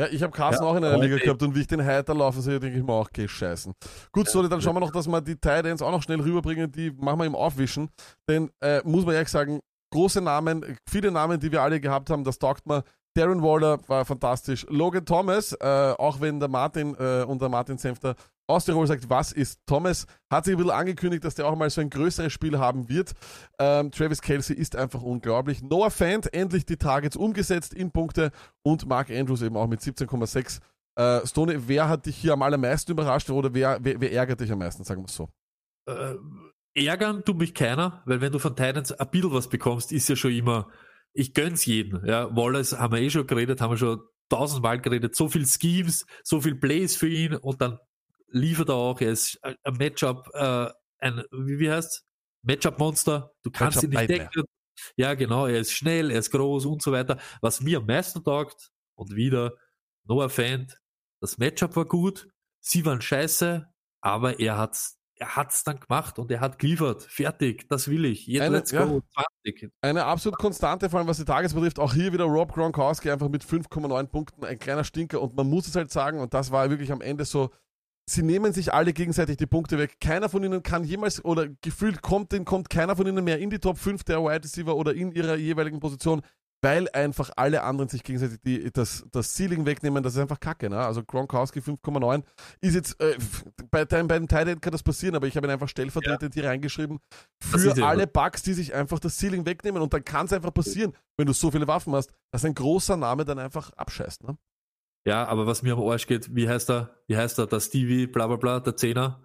Ja, ich habe Carsten Ja, auch in einer Liga gehabt und wie ich den Heiter laufen sehe, denke ich mir auch, geh scheißen. Gut, sorry, dann schauen wir noch, dass wir die Titans auch noch schnell rüberbringen, die machen wir im Aufwischen. Denn, äh, muss man ehrlich sagen, große Namen, viele Namen, die wir alle gehabt haben, das taugt mir. Darren Waller war fantastisch. Logan Thomas, äh, auch wenn der Martin äh, und der Martin Senfter aus Tirol sagt, was ist Thomas, hat sich ein bisschen angekündigt, dass der auch mal so ein größeres Spiel haben wird. Ähm, Travis Kelsey ist einfach unglaublich. Noah Fant, endlich die Targets umgesetzt in Punkte und Mark Andrews eben auch mit 17,6. Äh, Stone, wer hat dich hier am allermeisten überrascht oder wer, wer, wer ärgert dich am meisten, sagen wir es so? äh, ärgern tut mich keiner, weil wenn du von Titans ein bisschen was bekommst, ist ja schon immer, ich gönn's jeden. Ja, Wallace haben wir eh schon geredet, haben wir schon tausendmal geredet, so viel Schemes, so viel Plays für ihn und dann liefert er auch, er ist ein Matchup, äh, ein, wie, wie heißt Matchup-Monster, du kannst ihn nicht decken. Ja, genau, er ist schnell, er ist groß und so weiter. Was mir am meisten taugt, und wieder, Noah Fant, das Matchup war gut, sie waren scheiße, aber er hat's, er hat's dann gemacht und er hat geliefert. Fertig, das will ich. Jetzt Eine- let's ja. go. 20. Eine absolut konstante, vor allem was die Tages betrifft. Auch hier wieder Rob Gronkowski einfach mit 5,9 Punkten, ein kleiner Stinker. Und man muss es halt sagen, und das war wirklich am Ende so, sie nehmen sich alle gegenseitig die Punkte weg. Keiner von ihnen kann jemals, oder gefühlt kommt, kommt keiner von ihnen mehr in die Top 5 der Wide Receiver oder in ihrer jeweiligen Position, weil einfach alle anderen sich gegenseitig die, das, das Ceiling wegnehmen. Das ist einfach kacke. Ne? Also Gronkowski 5,9 ist jetzt, äh, bei, deinem- bei den Tight End kann das passieren, aber ich habe ihn einfach stellvertretend hier reingeschrieben für ja alle. Bugs, die sich einfach das Ceiling wegnehmen. Und dann kann es einfach passieren, wenn du so viele Waffen hast, dass ein großer Name dann einfach abscheißt. Ne? Ja, aber was mir am Arsch geht, wie heißt er? Wie heißt er? Der Stevie, bla bla bla, der Zehner.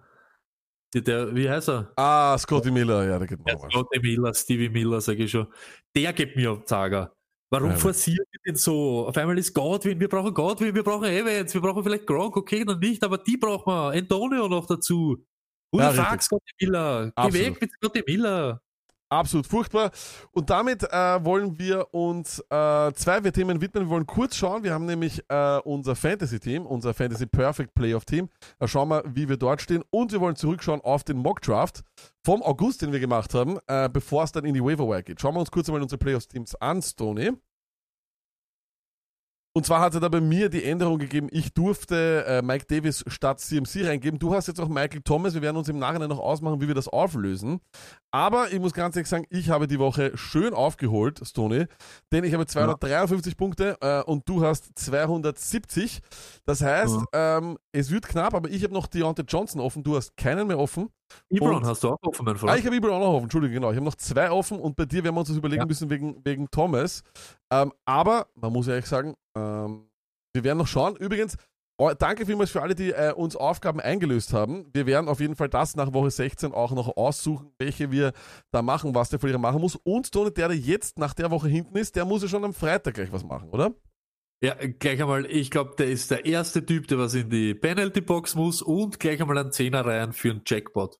Der, der, wie heißt er? Ah, Scotty Miller, ja, der geht Der mal. Scotty Miller, Stevie Miller, sage ich schon. Der gibt mir am Zager. Warum Ja, forciert ihr den so? Auf einmal ist Godwin, wir brauchen Godwin, wir brauchen Evans, wir brauchen vielleicht Gronk, okay, dann nicht, aber die brauchen wir. Antonio noch dazu. Who Ja, richtig. Scotty Miller? Geh Absolut. weg mit Scotty Miller. Absolut furchtbar. Und damit äh, wollen wir uns äh, zwei Themen widmen. Wir wollen kurz schauen. Wir haben nämlich äh, unser Fantasy-Team, unser Fantasy Perfect Playoff-Team. Da schauen wir, wie wir dort stehen. Und wir wollen zurückschauen auf den Mock-Draft vom August, den wir gemacht haben, äh, bevor es dann in die Waiver-Wire geht. Schauen wir uns kurz einmal unsere Playoff-Teams an, Stoney. Und zwar hat er da bei mir die Änderung gegeben, ich durfte äh, Mike Davis statt CMC reingeben. Du hast jetzt auch Michael Thomas. Wir werden uns im Nachhinein noch ausmachen, wie wir das auflösen. Aber ich muss ganz ehrlich sagen, ich habe die Woche schön aufgeholt, Stoney, denn ich habe 253 Punkte äh, und du hast 270. Das heißt, ähm, es wird knapp, aber ich habe noch Deontay Johnson offen, du hast keinen mehr offen. Ebron Und- hast du auch offen, mein Ah, Freund. ich habe Ibra auch noch offen, Entschuldige, genau. Ich habe noch zwei offen und bei dir werden wir uns das überlegen Ja. müssen wegen, wegen Thomas. Ähm, aber man muss ehrlich sagen, ähm, wir werden noch schauen. Übrigens, oh, danke vielmals für alle, die äh, uns Aufgaben eingelöst haben. Wir werden auf jeden Fall das nach Woche 16 auch noch aussuchen, welche wir da machen, was der Verlierer machen muss. Und Tony, der, der jetzt nach der Woche hinten ist, der muss ja schon am Freitag gleich was machen, oder? Ja, gleich einmal, ich glaube, der ist der erste Typ, der was in die Penalty-Box muss und gleich einmal einen Zehner rein für einen Jackpot.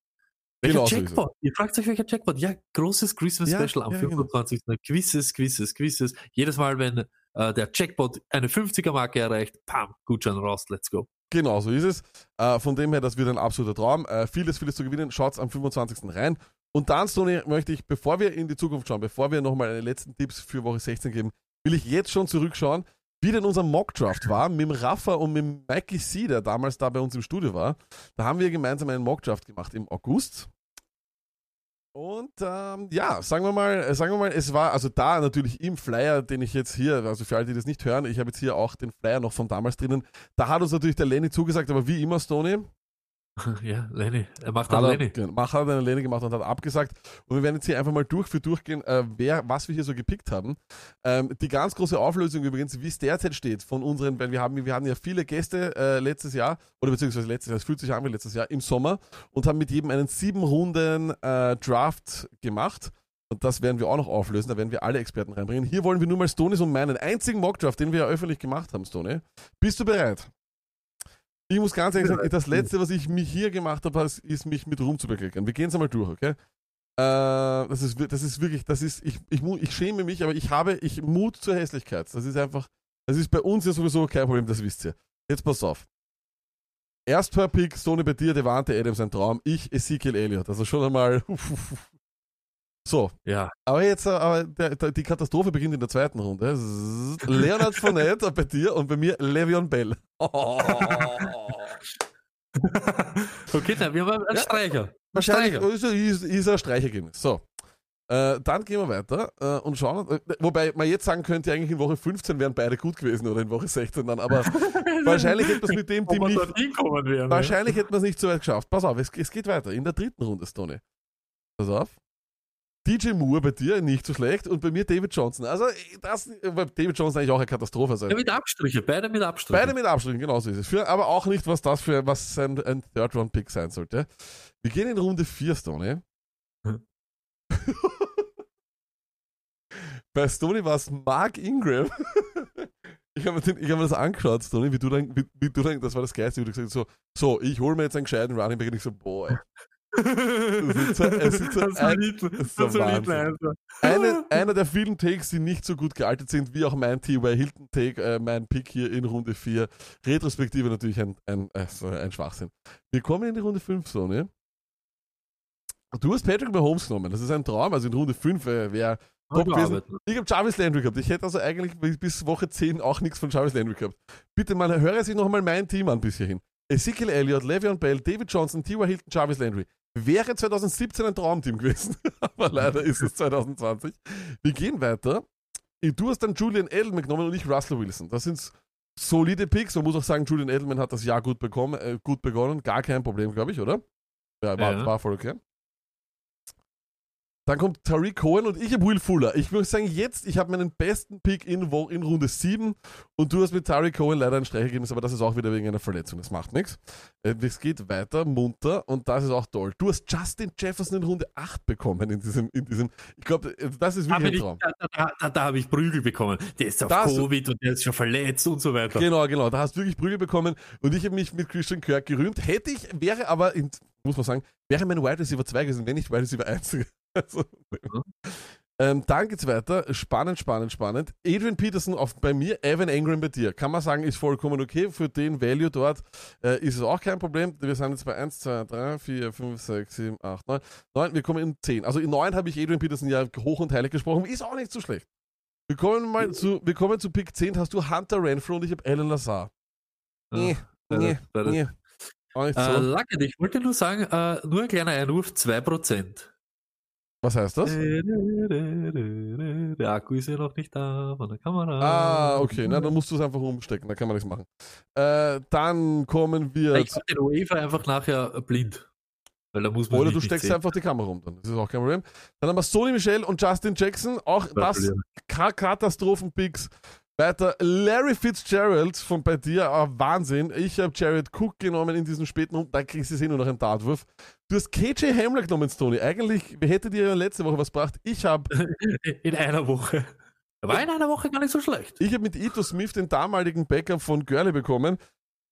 Welcher Genau so. Jackpot? Ihr fragt euch, welcher Jackpot? Ja, großes Christmas Ja, Special am ja, genau. 25. Quizzes, Quizzes, Quizzes. Jedes Mal, wenn äh, der Jackpot eine 50er-Marke erreicht, pam, Gutschein raus, let's go. Genau, so ist es. Äh, von dem her, das wird ein absoluter Traum. Äh, vieles, vieles zu gewinnen. Schaut's am 25. rein. Und dann, Stoney, möchte ich, bevor wir in die Zukunft schauen, bevor wir nochmal eine letzten Tipps für Woche 16 geben, will ich jetzt schon zurückschauen, wie denn unser Mockdraft war, mit dem Rafa und mit dem Mikey C, der damals da bei uns im Studio war. Da haben wir gemeinsam einen Mockdraft gemacht im August. Und ähm, ja, sagen wir mal, äh, sagen wir mal, es war also da natürlich im Flyer, den ich jetzt hier, also für alle, die das nicht hören, ich habe jetzt hier auch den Flyer noch von damals drinnen. Da hat uns natürlich der Lenny zugesagt, aber wie immer, Stoney, ja, Lenny, er macht hat er, Lenny. Mach hat eine Lehne gemacht und hat abgesagt. Und wir werden jetzt hier einfach mal durch für durchgehen, äh, wer, was wir hier so gepickt haben. Ähm, die ganz große Auflösung übrigens, wie es derzeit steht von unseren, weil wir haben, wir hatten ja viele Gäste äh, letztes Jahr, oder beziehungsweise letztes Jahr, es fühlt sich an wie letztes Jahr, im Sommer und haben mit jedem einen sieben Runden äh, Draft gemacht. Und das werden wir auch noch auflösen, da werden wir alle Experten reinbringen. Hier wollen wir nur mal Stonys und meinen einzigen Mockdraft, den wir ja öffentlich gemacht haben, Stony. Bist du bereit? Ich muss ganz ehrlich sagen, das letzte, was ich mich hier gemacht habe, ist mich mit Ruhm zu bekleckern. Wir gehen es einmal durch, okay? Äh, das, ist, das ist wirklich, das ist, ich, ich, ich schäme mich, aber ich habe ich Mut zur Hässlichkeit. Das ist einfach, das ist bei uns ja sowieso kein Problem, das wisst ihr. Jetzt pass auf. Erst per Pick, Sony bei dir, Devante Adams ein Traum, ich Ezekiel Elliott. Also schon einmal. So, Ja. aber jetzt, äh, aber der, der, die Katastrophe beginnt in der zweiten Runde. Leonard Fournette bei dir und bei mir Le'Veon Bell. okay, dann, wir haben einen Ja. Streicher. Wahrscheinlich Streicher. ist, ist, ist ein Streichergebnis. So. Äh, dann gehen wir weiter äh, und schauen. Äh, wobei man jetzt sagen könnte, eigentlich in Woche 15 wären beide gut gewesen oder in Woche 16 dann, aber wahrscheinlich hätte man es mit dem Team nicht. werden. Wahrscheinlich hätte man es nicht so weit geschafft. Pass auf, es, es geht weiter. In der dritten Runde, Stoney. Pass auf. DJ Moore bei dir nicht so schlecht und bei mir David Johnson. Also, das, David Johnson eigentlich auch eine Katastrophe sein. Ja, mit Abstriche, beide mit Abstriche. Beide mit Abstrichen, genau so ist es. Für, aber auch nicht, was das für was ein, ein Third-Round-Pick sein sollte. Wir gehen in Runde 4, Stoney. Hm. Bei Stoney war es Mark Ingram. ich habe mir, hab mir das angeschaut, Stoney, wie du dann, wie, wie du dann, das war das Geiste, wie du gesagt hast, so, so, ich hole mir jetzt einen gescheiten Running Back und ich so, boah, ey. ist es das ein- das ist das so Lied Wahnsinn. einfach. Eine, einer der vielen Takes, die nicht so gut gealtert sind, wie auch mein T.Y. Hilton Take, äh, mein Pick hier in Runde 4. Retrospektive natürlich ein, ein, äh, so ein Schwachsinn. Wir kommen in die Runde 5, so, ne? Du hast Patrick Mahomes genommen. Das ist ein Traum. Also in Runde 5 äh, wäre top gewesen. Ich habe Jarvis Landry gehabt. Ich hätte also eigentlich bis- Woche 10 auch nichts von Jarvis Landry gehabt. Bitte mal, höre sich noch mal mein Team an bis hierhin. Ezekiel Elliott, Le'Veon Bell, David Johnson, T.Y. Hilton, Jarvis Landry. Wäre 2017 ein Traumteam gewesen, aber leider ist es 2020. Wir gehen weiter. Du hast dann Julian Edelman genommen und ich Russell Wilson. Das sind solide Picks. Man muss auch sagen, Julian Edelman hat das Jahr gut, bekommen, äh, gut begonnen. Gar kein Problem, glaube ich, oder? Ja, war, Ja. war voll okay. Dann kommt Tariq Cohen und ich habe Will Fuller. Ich muss sagen, jetzt, ich habe meinen besten Pick in, in Runde 7 und du hast mit Tariq Cohen leider ein Streichergebnis, aber das ist auch wieder wegen einer Verletzung. Das macht nichts. Äh, Es geht weiter, munter und das ist auch toll. Du hast Justin Jefferson in Runde 8 bekommen in diesem, in diesem ich glaube, das ist wirklich ein ich, Traum. da, da, da, da habe ich Prügel bekommen. Der ist auf Das- Covid und der ist schon verletzt und so weiter. Genau, genau. Da hast du wirklich Prügel bekommen und ich habe mich mit Christian Kirk gerühmt. Hätte ich, wäre aber, in, muss man sagen, wäre mein Wide Receiver 2 gewesen, wenn nicht Wide Receiver 1. Also, ähm, dann geht's weiter. Spannend, spannend, spannend. Adrian Peterson auf, bei mir, Evan Engram bei dir. Kann man sagen, ist vollkommen okay. Für den Value dort äh, ist es auch kein Problem. Wir sind jetzt bei 1, 2, 3, 4, 5, 6, 7, 8, 9. 9 wir kommen in 10. Also in 9 habe ich Adrian Peterson ja hoch und heilig gesprochen. Ist auch nicht so schlecht. Wir kommen mal zu, wir kommen zu Pick 10. Hast du Hunter Renfro und ich habe Alan Lazar. Nee, Ja, nee, nee. Auch nicht Äh, so. Luckett, ich wollte nur sagen, äh, nur ein kleiner Einwurf, 2%. Was heißt das? Der Akku ist ja noch nicht da von der Kamera. Ah, okay. Na, dann musst du es einfach umstecken. Da kann man nichts machen. Äh, dann kommen wir. Ich zu, mach den UEFA einfach nachher blind. Weil da muss man oder du steckst sehen. einfach die Kamera um. Dann. Das ist auch kein Problem. Dann haben wir Sony Michel und Justin Jackson. Auch das Katastrophenpicks. Weiter Larry Fitzgerald von bei dir. Ah, Wahnsinn. Ich habe Jared Cook genommen in diesem späten. Da kriegst du eh nur noch einen Dartwurf. Du hast KJ Hamler genommen, Stoney. Eigentlich hätte dir ja letzte Woche was gebracht. Ich habe In einer Woche. War in einer Woche gar nicht so schlecht. Ich habe mit Ito Smith den damaligen Backup von Gurley bekommen.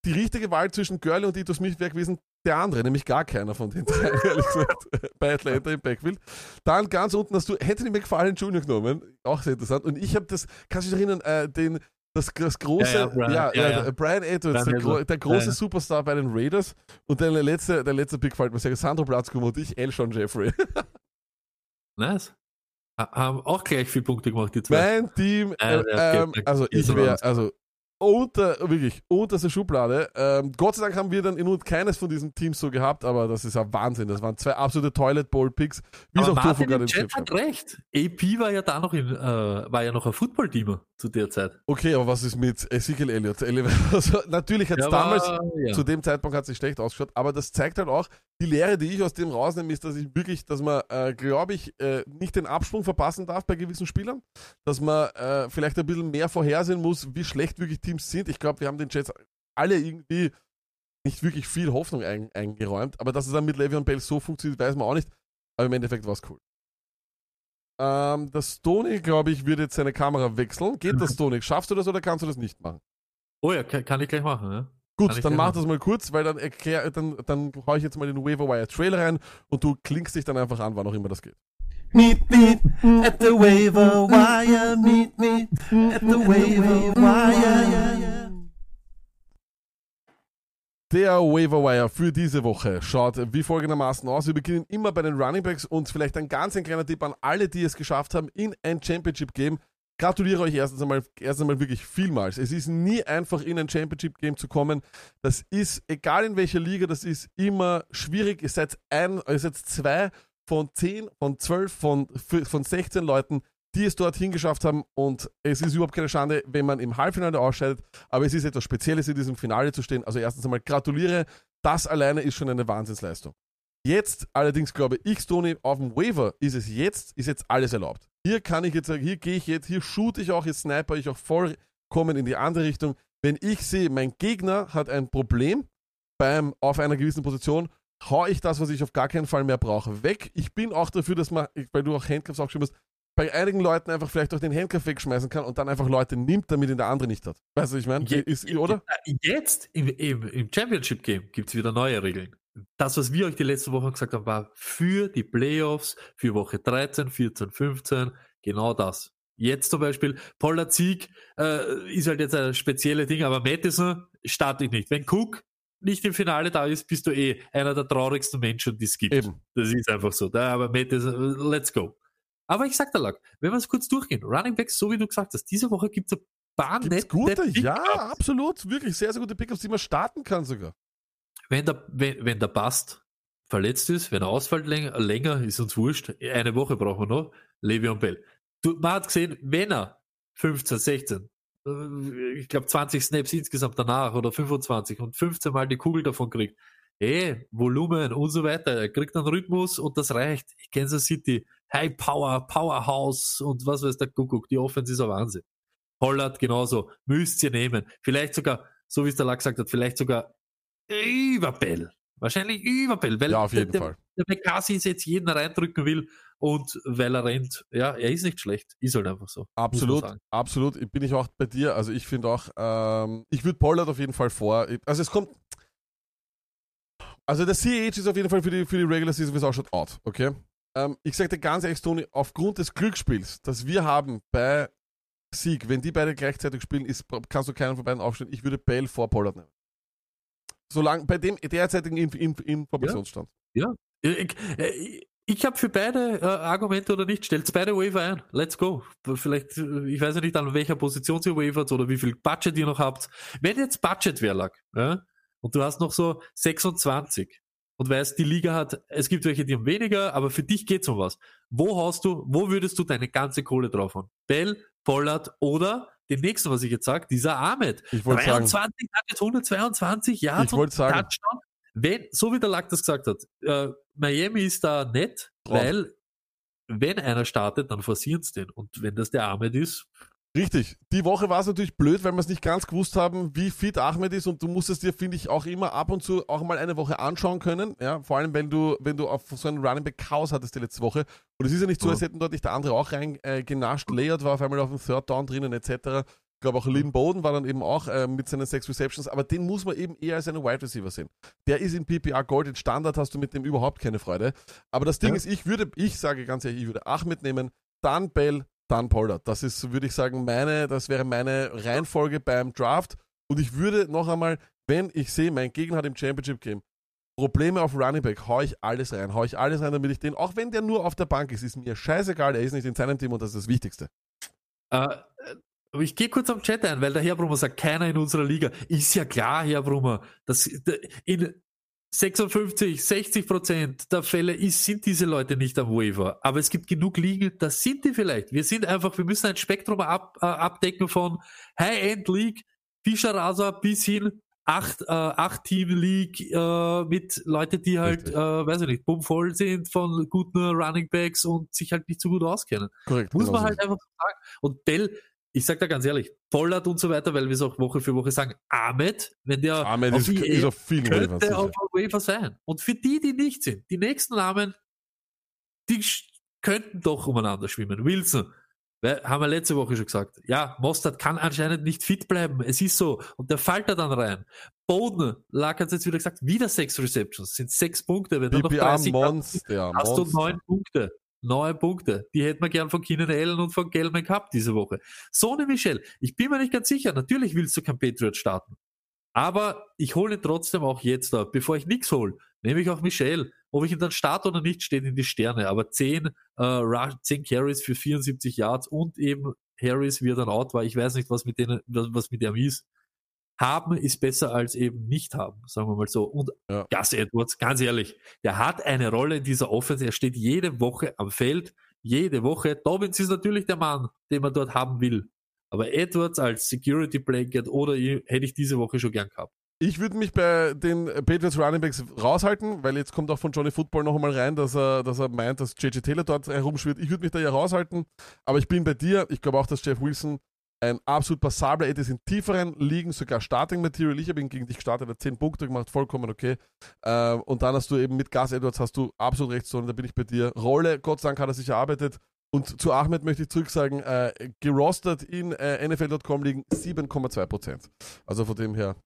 Die richtige Wahl zwischen Gurley und Ito Smith wäre gewesen der andere, nämlich gar keiner von den drei, ehrlich gesagt, bei Atlanta im Backfield. Dann ganz unten hast du Anthony McFarlane Jr. genommen, auch sehr interessant. Und ich habe das, kannst du dich erinnern, äh, den, das, das große, Ja, ja, Brian- ja, ja, ja. Brian Edwards, Brian der, Edwards. der große. Superstar bei den Raiders. Und der letzte, der letzte Pick fällt mir sehr, Sandro Platzkum und ich, Elshon Jeffrey. Nice. Ha- Haben auch gleich vier Punkte gemacht, die zwei. Mein Team, äh, ähm, also ich wäre, also unter, wirklich, unterste Schublade. Ähm, Gott sei Dank haben wir dann in und keines von diesen Teams so gehabt, aber das ist ja Wahnsinn. Das waren zwei absolute Toilet Bowl Picks. Wie es Aber Martin gerade im Chat hat recht. AP war ja da noch in, äh, war ja noch ein Football-Teamer zu der Zeit. Okay, aber was ist mit Ezekiel Elliott? Also, natürlich hat es Ja, damals, aber, ja. zu dem Zeitpunkt hat es sich schlecht ausgeschaut, aber das zeigt halt auch, die Lehre, die ich aus dem rausnehme, ist, dass ich wirklich, dass man, äh, glaube ich, äh, nicht den Absprung verpassen darf bei gewissen Spielern, dass man äh, vielleicht ein bisschen mehr vorhersehen muss, wie schlecht wirklich Teams sind. Ich glaube, wir haben den Jets alle irgendwie nicht wirklich viel Hoffnung ein, eingeräumt, aber dass es dann mit Le'Veon Bell so funktioniert, weiß man auch nicht. Aber im Endeffekt war es cool. Ähm, der Stony, glaube ich, wird jetzt seine Kamera wechseln. Geht das, Stony? Schaffst du das oder kannst du das nicht machen? Oh ja, kann, kann ich gleich machen. Kann Gut, dann mach machen. das mal kurz, weil dann erklär, dann, dann hau ich jetzt mal den Waverwire Trailer rein und du klingst dich dann einfach an, wann auch immer das geht. Meet me at the waiver wire. Meet me at the waiver wire. Der Waverwire für diese Woche schaut wie folgendermaßen aus. Wir beginnen immer bei den Running Backs und vielleicht ein ganz ein kleiner Tipp an alle, die es geschafft haben in ein Championship Game. Gratuliere euch erstens einmal, erst einmal wirklich vielmals. Es ist nie einfach in ein Championship Game zu kommen. Das ist, egal in welcher Liga, das ist immer schwierig. Ihr seid ein, ihr seid zwei von zehn, von zwölf, von, von 16 Leuten, die es dorthin geschafft haben. Und es ist überhaupt keine Schande, wenn man im Halbfinale ausscheidet. Aber es ist etwas Spezielles, in diesem Finale zu stehen. Also erstens einmal gratuliere. Das alleine ist schon eine Wahnsinnsleistung. Jetzt allerdings glaube ich, Tony, auf dem Waiver ist es jetzt, ist jetzt alles erlaubt. Hier kann ich jetzt sagen, hier gehe ich jetzt, hier shoot ich auch, hier sniper ich auch vollkommen in die andere Richtung. Wenn ich sehe, mein Gegner hat ein Problem beim, auf einer gewissen Position, hau ich das, was ich auf gar keinen Fall mehr brauche, weg. Ich bin auch dafür, dass man, weil du auch Handcuffs auch geschrieben hast, bei einigen Leuten einfach vielleicht auch den Handcuff wegschmeißen kann und dann einfach Leute nimmt, damit ihn der andere nicht hat. Weißt du, was ich meine? Ist, oder? Jetzt im, im, im Championship Game gibt es wieder neue Regeln. Das, was wir euch die letzte Woche gesagt haben, war für die Playoffs, für Woche 13, 14, 15, genau das. Jetzt zum Beispiel, Pollard Sieg äh, ist halt jetzt ein spezielles Ding, aber Madison starte ich nicht. Wenn Cook nicht im Finale da ist, bist du eh einer der traurigsten Menschen, die es gibt. Eben. Das ist einfach so. Da, aber Madison, let's go. Aber ich sag dir, Lack, wenn wir es kurz durchgehen, Running Backs, so wie du gesagt hast, diese Woche gibt es ein paar Gibt's nette gute? Ja, absolut. Wirklich sehr, sehr gute Pickups, die man starten kann sogar. Wenn der, wenn, wenn der Bast verletzt ist, wenn er ausfällt länger, länger, ist uns wurscht. Eine Woche brauchen wir noch. Le'Veon Bell. Du, man hat gesehen, wenn er 15, 16, äh, ich glaube 20 Snaps insgesamt danach oder 25 und 15 Mal die Kugel davon kriegt, eh, Volumen und so weiter, er kriegt einen Rhythmus und das reicht. Kansas City, High Power, Powerhouse und was weiß der Kuckuck, die Offense ist ein Wahnsinn. Pollard genauso, müsst ihr nehmen. Vielleicht sogar, so wie es der Lack gesagt hat, vielleicht sogar über Bell. Wahrscheinlich über Bell, weil Ja, auf jeden der, Fall. der McCarthy jetzt jeden reindrücken will und weil er rennt, ja, er ist nicht schlecht. Ist halt einfach so. Absolut, absolut. Bin ich auch bei dir. Also ich finde auch, ähm, ich würde Pollard auf jeden Fall vor. Also es kommt. Also der CH ist auf jeden Fall für die, für die Regular Season, wie es ausschaut, out. Okay? Ähm, ich sage dir ganz ehrlich, Tony, aufgrund des Glücksspiels, das wir haben bei Sieg, wenn die beide gleichzeitig spielen, ist, kannst du keinen von beiden aufstellen. Ich würde Bell vor Pollard nehmen. Solange bei dem derzeitigen Inf Inf Informationsstand. Ja. Ich, ich, ich habe für beide äh, Argumente oder nicht, stellt beide Waiver ein. Let's go. Vielleicht, ich weiß ja nicht, an welcher Position ihr wavert oder wie viel Budget ihr noch habt. Wenn jetzt Budget wäre, lag, ja, und du hast noch so 26 und weißt, die Liga hat, es gibt welche, die haben weniger, aber für dich geht's um was. Wo hast du, wo würdest du deine ganze Kohle drauf haben? Bell, Pollard oder den nächsten, was ich jetzt sage, dieser Ahmed. Ich wollte sagen, 23 hat jetzt 122 Yards Ich wollte sagen- Touchdown. Wenn, so wie der Lack das gesagt hat, äh, Miami ist da nett, Traum. weil wenn einer startet, dann forcieren sie den. Und wenn das der Ahmed ist, Richtig. Die Woche war es natürlich blöd, weil wir es nicht ganz gewusst haben, wie fit Ahmed ist und du musstest dir, finde ich, auch immer ab und zu auch mal eine Woche anschauen können. Ja, vor allem, wenn du, wenn du auf so einen Running Back Chaos hattest die letzte Woche. Und es ist ja nicht so, als hätten dort nicht der andere auch rein äh. Layout war auf einmal auf dem Third Down drinnen, etc. Ich glaube auch Lynn Bowden war dann eben auch äh, mit seinen sechs Receptions, aber den muss man eben eher als einen Wide Receiver sehen. Der ist in PPR Gold, in Standard hast du mit dem überhaupt keine Freude. Aber das Ding Ja. ist, ich würde, ich sage ganz ehrlich, ich würde Ahmed nehmen, dann Bell, dann Pollard. Das ist, würde ich sagen, meine, das wäre meine Reihenfolge beim Draft. Und ich würde noch einmal, wenn ich sehe, mein Gegner hat im Championship Game Probleme auf Running Back, hau ich alles rein, hau ich alles rein, damit ich den, auch wenn der nur auf der Bank ist, ist mir scheißegal, er ist nicht in seinem Team und das ist das Wichtigste. Äh, aber ich gehe kurz am Chat ein, weil der Herr Brummer sagt, keiner in unserer Liga. Ist ja klar, Herr Brummer, dass in 56, 60 Prozent der Fälle ist, sind diese Leute nicht am Waiver. Aber es gibt genug Ligen, das sind die vielleicht. Wir sind einfach, wir müssen ein Spektrum ab, äh, abdecken von High-End League, Fischer Rasa bis hin acht, äh, acht Team League äh, mit Leute, die halt, äh, weiß ich nicht, bummvoll sind von guten Running Backs und sich halt nicht so gut auskennen. Korrekt. Muss man halt einfach sagen. Und Bell, ich sag da ganz ehrlich, Pollard und so weiter, weil wir es auch Woche für Woche sagen, Ahmed, wenn der Ahmed auf ist, die ist auf vielen könnte sicher. auf Waiver sein. Und für die, die nicht sind, die nächsten Namen, die könnten doch umeinander schwimmen. Wilson, haben wir letzte Woche schon gesagt. Ja, Mostert kann anscheinend nicht fit bleiben. Es ist so. Und der fällt da dann rein. Boden, Lack hat jetzt wieder gesagt, wieder sechs Receptions. Sind sechs Punkte. Wenn du noch PPA 30 Monster, hast du Monster. neun Punkte. Neun Punkte. Die hätten wir gern von Keenan Allen und von Gelman gehabt diese Woche. Sony Michel, ich bin mir nicht ganz sicher. Natürlich willst du kein Patriot starten. Aber ich hole ihn trotzdem auch jetzt ab. Bevor ich nichts hole, nehme ich auch Michel. Ob ich ihn dann starte oder nicht, steht in die Sterne. Aber 10, äh, Rush- 10 Carries für 74 Yards und eben Harris, wie er dann out war. Ich weiß nicht, was mit denen, was mit dem ist. Haben ist besser als eben nicht haben, sagen wir mal so. Und Ja. Gus Edwards, ganz ehrlich, der hat eine Rolle in dieser Offense. Er steht jede Woche am Feld, jede Woche. Dobbins ist natürlich der Mann, den man dort haben will. Aber Edwards als Security Blanket oder hätte ich diese Woche schon gern gehabt. Ich würde mich bei den Patriots Running Backs raushalten, weil jetzt kommt auch von Johnny Football noch einmal rein, dass er, dass er meint, dass JJ Taylor dort herumschwirrt. Ich würde mich da ja raushalten, aber ich bin bei dir. Ich glaube auch, dass Jeff Wilson ein absolut passabler Ed ist in tieferen Ligen, sogar Starting Material. Ich habe ihn gegen dich gestartet, hat 10 Punkte gemacht, vollkommen okay. Ähm, und dann hast du eben mit Gus Edwards hast du absolut recht, sondern da bin ich bei dir. Rolle, Gott sei Dank hat er sich erarbeitet. Und zu Ahmed möchte ich zurück sagen, äh, gerostet in äh, NFL.com liegen 7,2%. Also von dem her.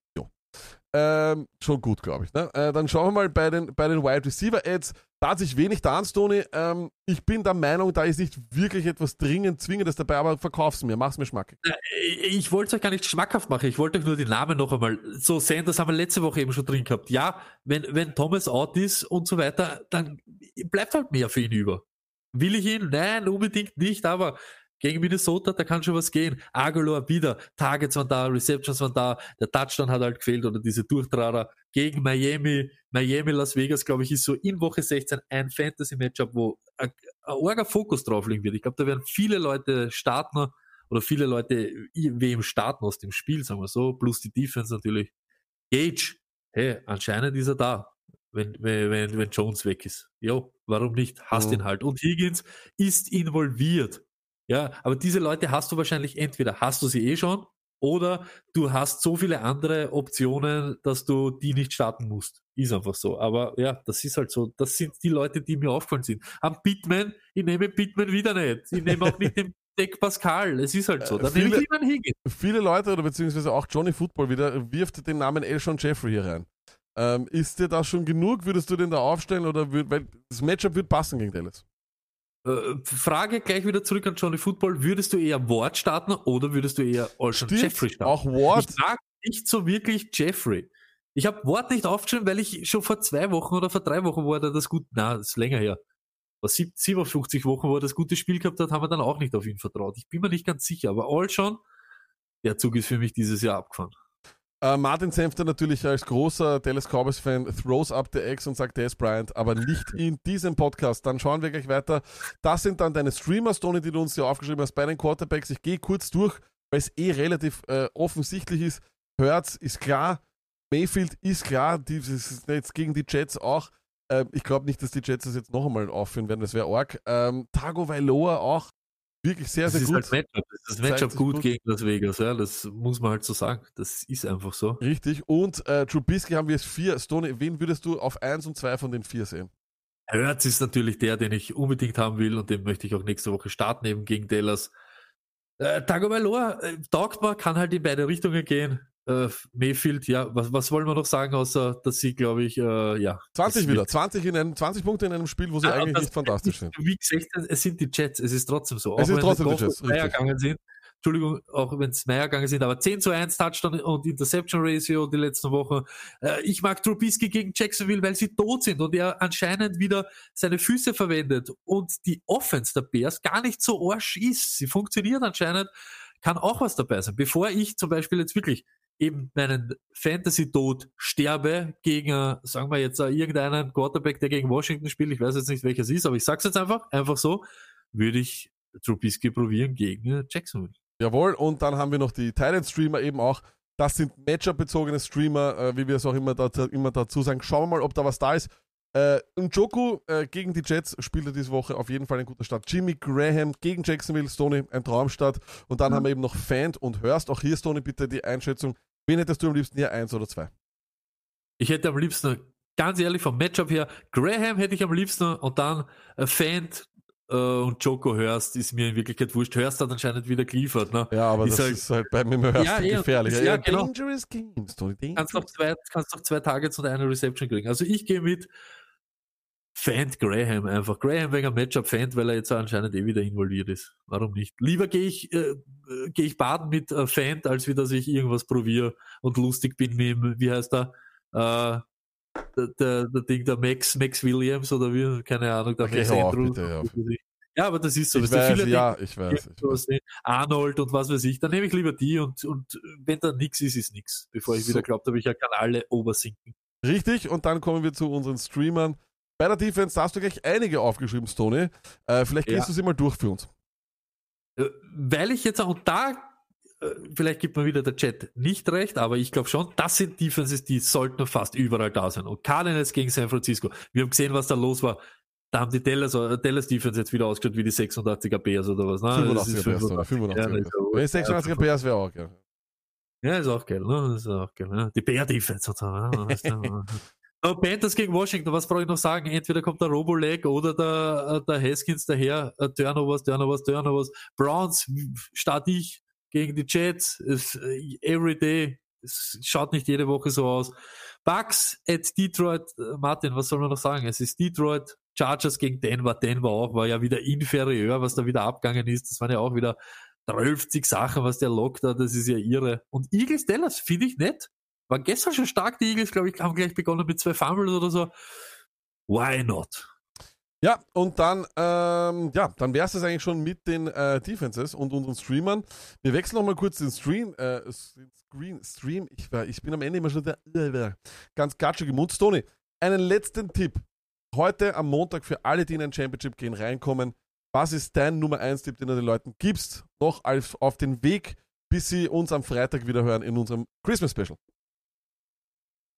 Ähm, schon gut, glaube ich. Ne? Äh, dann schauen wir mal bei den, bei den Wide Receiver Ads. Da hat sich wenig da Stoney. Ähm, ich bin der Meinung, da ist nicht wirklich etwas dringend Zwingendes dabei, aber verkauf's mir, mach's mir schmackig. Ich wollte es euch gar nicht schmackhaft machen. Ich wollte euch nur die Namen noch einmal so sehen. Das haben wir letzte Woche eben schon drin gehabt. Ja, wenn, wenn Thomas out ist und so weiter, dann bleibt halt mehr für ihn über. Will ich ihn? Nein, unbedingt nicht, aber gegen Minnesota, da kann schon was gehen. Aguilar wieder, Targets waren da, Receptions waren da, der Touchdown hat halt gefehlt oder diese Durchtrader gegen Miami, Miami, Las Vegas, glaube ich, ist so in Woche 16 ein Fantasy-Matchup, wo ein, ein arger Fokus drauf liegen wird. Ich glaube, da werden viele Leute starten oder viele Leute wem starten aus dem Spiel, sagen wir so, plus die Defense natürlich. Gage, hey, anscheinend ist er da, wenn, wenn, wenn, wenn Jones weg ist. Jo, warum nicht? Hast Mhm. ihn halt. Und Higgins ist involviert. Ja, aber diese Leute hast du wahrscheinlich entweder hast du sie eh schon oder du hast so viele andere Optionen, dass du die nicht starten musst. Ist einfach so. Aber ja, das ist halt so. Das sind die Leute, die mir aufgefallen sind. Am Pittman, ich nehme Pittman wieder nicht. Ich nehme auch nicht den Deck Pascal. Es ist halt so. Dann nehme ich viele- lieber einen Higgins. Viele Leute oder beziehungsweise auch Johnny Football wieder wirft den Namen Elshon Jeffrey hier rein. Ähm, ist dir das schon genug? Würdest du den da aufstellen oder würd, weil das Matchup wird passen gegen Dallas? Äh, Frage gleich wieder zurück an Johnny Football. Würdest du eher Ward starten oder würdest du eher Stimmt, Jeffrey starten? auch Ward. Ich mag nicht so wirklich Jeffrey. Ich habe Ward nicht aufgeschrieben, weil ich schon vor zwei Wochen oder vor drei Wochen, wo er das gut, na, das ist länger her. Vor sieb- 57 Wochen, wo er das gute Spiel gehabt hat, haben wir dann auch nicht auf ihn vertraut. Ich bin mir nicht ganz sicher, aber Olson, der Zug ist für mich dieses Jahr abgefahren. Äh, Martin Senfter natürlich als großer Dallas Cowboys-Fan throws up the eggs und sagt, der ist Bryant, aber nicht in diesem Podcast. Dann schauen wir gleich weiter. Das sind dann deine Streamers, Tony, die du uns hier aufgeschrieben hast bei den Quarterbacks. Ich gehe kurz durch, weil es eh relativ äh, offensichtlich ist. Hurts ist klar, Mayfield ist klar, die, ist jetzt gegen die Jets auch. Ähm, ich glaube nicht, dass die Jets das jetzt noch einmal aufführen werden, das wäre arg. Ähm, Tago Vailoa auch wirklich sehr, Das sehr ist gut. halt Matchup. Das ist das Matchup gut, gut. gegen Las Vegas, ja. Das muss man halt so sagen. Das ist einfach so. Richtig. Und äh, Trubisky haben wir es vier. Stoney, wen würdest du auf eins und zwei von den vier sehen? Hurts ist natürlich der, den ich unbedingt haben will und den möchte ich auch nächste Woche starten, eben gegen Dallas. Äh, Tagovailoa äh, taugt man, kann halt in beide Richtungen gehen. Äh, Mayfield, ja, was, was wollen wir noch sagen, außer dass sie, glaube ich, äh, ja. 20 das wieder. wird- 20, in einem, 20 Punkte in einem Spiel, wo sie Ah, eigentlich nicht fantastisch sind. Wie gesagt, es sind die Jets, es ist trotzdem so. Es ist trotzdem die Jets, gegangen sind. Entschuldigung, auch wenn es Meyer gegangen sind, aber 10 zu 1 Touchdown und Interception Ratio die letzten Wochen. Äh, ich mag Trubisky gegen Jacksonville, weil sie tot sind und er anscheinend wieder seine Füße verwendet und die Offense der Bears gar nicht so arsch ist. Sie funktioniert anscheinend, kann auch was dabei sein. Bevor ich zum Beispiel jetzt wirklich eben meinen Fantasy-Tod sterbe gegen, äh, sagen wir jetzt, äh, irgendeinen Quarterback, der gegen Washington spielt, ich weiß jetzt nicht, welches ist, aber ich sag's jetzt einfach, einfach so, würde ich Trubisky probieren gegen äh, Jacksonville. Jawohl. Und dann haben wir noch die Thailand-Streamer eben auch. Das sind Matchup-bezogene Streamer, wie wir es auch immer, da, immer dazu sagen. Schauen wir mal, ob da was da ist. Äh, Njoku äh, gegen die Jets spielt er diese Woche auf jeden Fall ein guter Start. Jimmy Graham gegen Jacksonville, Stoney, ein Traumstart. Und dann haben wir eben noch Fant und Hurst. Auch hier, Stoney, bitte die Einschätzung. Wen hättest du am liebsten hier, eins oder zwei? Ich hätte am liebsten, ganz ehrlich, vom Matchup her, Graham hätte ich am liebsten und dann äh, Fant äh, und Joko hörst, ist mir in Wirklichkeit wurscht. Hörst hat anscheinend wieder geliefert. Ne? Ja, aber Ist das halt- ist halt bei mir hörst Ja, gefährlich. ja, Ja, genau. Dangerous Games, Tony. kannst noch Dangerous. zwei, kannst noch zwei Targets und eine Reception kriegen. Also ich gehe mit Fant Graham einfach. Graham wegen einem Matchup Fant, weil er jetzt anscheinend eh wieder involviert ist. Warum nicht? Lieber gehe ich, äh, äh, gehe ich baden mit äh, Fant, als wie dass ich irgendwas probiere und lustig bin mit dem, wie heißt er? Äh, der, der, der Ding, der Max, Max Williams oder wie, keine Ahnung, der Okay, Max Andrews. bitte. Ja, aber das ist so. Ich weiß, viele ja, ich weiß. Ich weiß. Arnold und was weiß ich, dann nehme ich lieber die und, und wenn da nix ist, ist nix, bevor ich So. wieder glaubt habe, ich kann alle oversinken. Richtig, und dann kommen wir zu unseren Streamern. Bei der Defense, da hast du gleich einige aufgeschrieben, Stoney. Äh, vielleicht gehst Ja. du sie mal durch für uns. Äh, Weil ich jetzt auch, da, äh, vielleicht gibt mir wieder der Chat nicht recht, aber ich glaube schon, das sind Defenses, die sollten fast überall da sein. Und Cardinals gegen San Francisco, wir haben gesehen, was da los war. Da haben die Dallas, äh, Dallas Defense jetzt wieder ausgeschaut wie die 86er Bears oder was. Ne? Das 85er ist Bears, oder 85. 85er Ja, Bears. ist ja Wenn 86er Bears wäre auch, ja. Ja, ist auch geil, ne? Ist auch geil, ne? Die Bear Panthers gegen Washington, was brauche ich noch sagen? Entweder kommt der Roboleg oder der, äh, der Haskins daher. Äh, Turnovers, Turnovers, Turnovers. Browns, starte ich gegen die Jets. Es, äh, every day. Es schaut nicht jede Woche so aus. Bucks at Detroit. Martin, was soll man noch sagen? Es ist Detroit. Chargers gegen Denver. Denver auch, war ja wieder inferior, was da wieder abgegangen ist. Das waren ja auch wieder 12 Sachen, was der lockt da, das ist ja irre. Und Eagles Dallas finde ich nett. War gestern schon stark, die Eagles, glaube ich, haben gleich begonnen mit zwei Fumbles oder so. Why not? Ja, und dann, ähm, ja, dann wäre es das eigentlich schon mit den äh, Defenses und unseren Streamern. Wir wechseln nochmal kurz den Stream, äh, Screen, Stream. Ich, war, ich bin am Ende immer schon der, äh, ganz gatschige Mund. Tony, einen letzten Tipp. Heute am Montag für alle, die in ein Championship gehen, reinkommen. Was ist dein Nummer 1 Tipp, den du den Leuten gibst? Noch auf, auf den Weg, bis sie uns am Freitag wieder hören in unserem Christmas Special.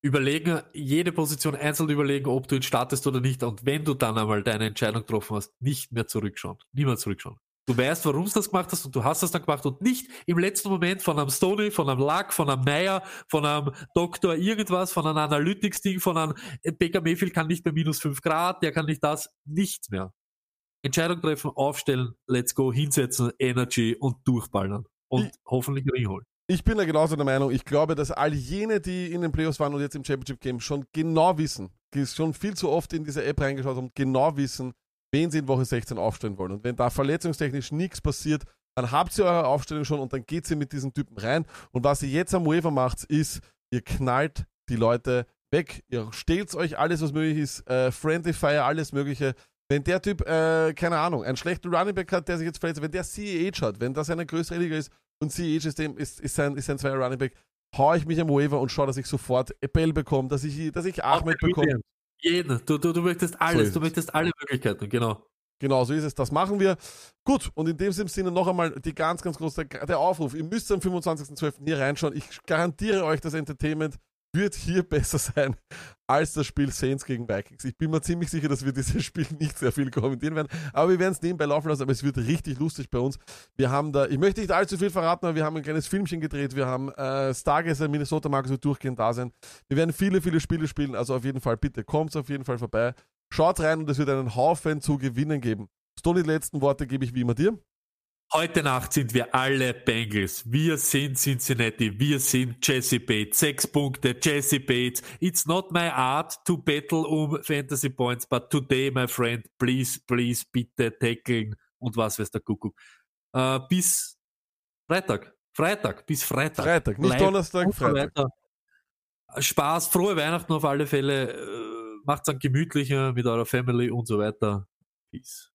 Überlegen, jede Position einzeln überlegen, ob du ihn startest oder nicht. Und wenn du dann einmal deine Entscheidung getroffen hast, nicht mehr zurückschauen. Niemals zurückschauen. Du weißt, warum du das gemacht hast und du hast das dann gemacht und nicht im letzten Moment von einem Stoney, von einem Luck, von einem Meyer, von einem Doktor irgendwas, von einem Analytics-Ding, von einem äh, Baker Mayfield kann nicht bei minus 5 Grad, der kann nicht das, nichts mehr. Entscheidung treffen, aufstellen, let's go, hinsetzen, Energy und durchballern. Und Ich- hoffentlich Ring holen. Ich bin da genauso der Meinung. Ich glaube, dass all jene, die in den Playoffs waren und jetzt im Championship Game schon genau wissen, die schon viel zu oft in diese App reingeschaut haben, genau wissen, wen sie in Woche 16 aufstellen wollen. Und wenn da verletzungstechnisch nichts passiert, dann habt ihr eure Aufstellung schon und dann geht ihr mit diesen Typen rein. Und was ihr jetzt am Waiver macht, ist, ihr knallt die Leute weg. Ihr stehlt euch alles, was möglich ist, äh, Friendly Fire, alles Mögliche. Wenn der Typ, äh, keine Ahnung, einen schlechten Running Back hat, der sich jetzt verletzt, wenn der CEH hat, wenn das eine größere Liga ist und CEH ist, dem, ist, ist, sein, ist sein zweier Running Back, hau ich mich am Waiver und schaue, dass ich sofort Bell bekomme, dass ich, dass ich Ahmed bekomme. Jeden. Du, du, du möchtest alles, ist du es. möchtest alle Möglichkeiten, genau. Genau, so ist es. Das machen wir. Gut, und in dem Sinne noch einmal die ganz, ganz große, der Aufruf. Ihr müsst am 25.12. hier reinschauen. Ich garantiere euch, das Entertainment wird hier besser sein als das Spiel Saints gegen Vikings. Ich bin mir ziemlich sicher, dass wir dieses Spiel nicht sehr viel kommentieren werden, aber wir werden es nebenbei laufen lassen, aber es wird richtig lustig bei uns. Wir haben da, ich möchte nicht allzu viel verraten, aber wir haben ein kleines Filmchen gedreht, wir haben äh, Stargazer, Minnesota Marcus wird durchgehend da sein. Wir werden viele, viele Spiele spielen, also auf jeden Fall, bitte kommt auf jeden Fall vorbei. Schaut rein und es wird einen Haufen zu gewinnen geben. Stoney, die letzten Worte gebe ich wie immer dir. Heute Nacht sind wir alle Bengals. Wir sind Cincinnati. Wir sind Jesse Bates. Sechs Punkte, Jesse Bates. It's not my art to battle um Fantasy Points, but today, my friend, please, please, bitte tackeln und was weiß der Kuckuck. Äh, bis Freitag. Freitag, bis Freitag. Freitag, nicht Live Donnerstag, so Freitag. weiter. Spaß, frohe Weihnachten auf alle Fälle. Äh, Macht's dann gemütlicher mit eurer Family und so weiter. Peace.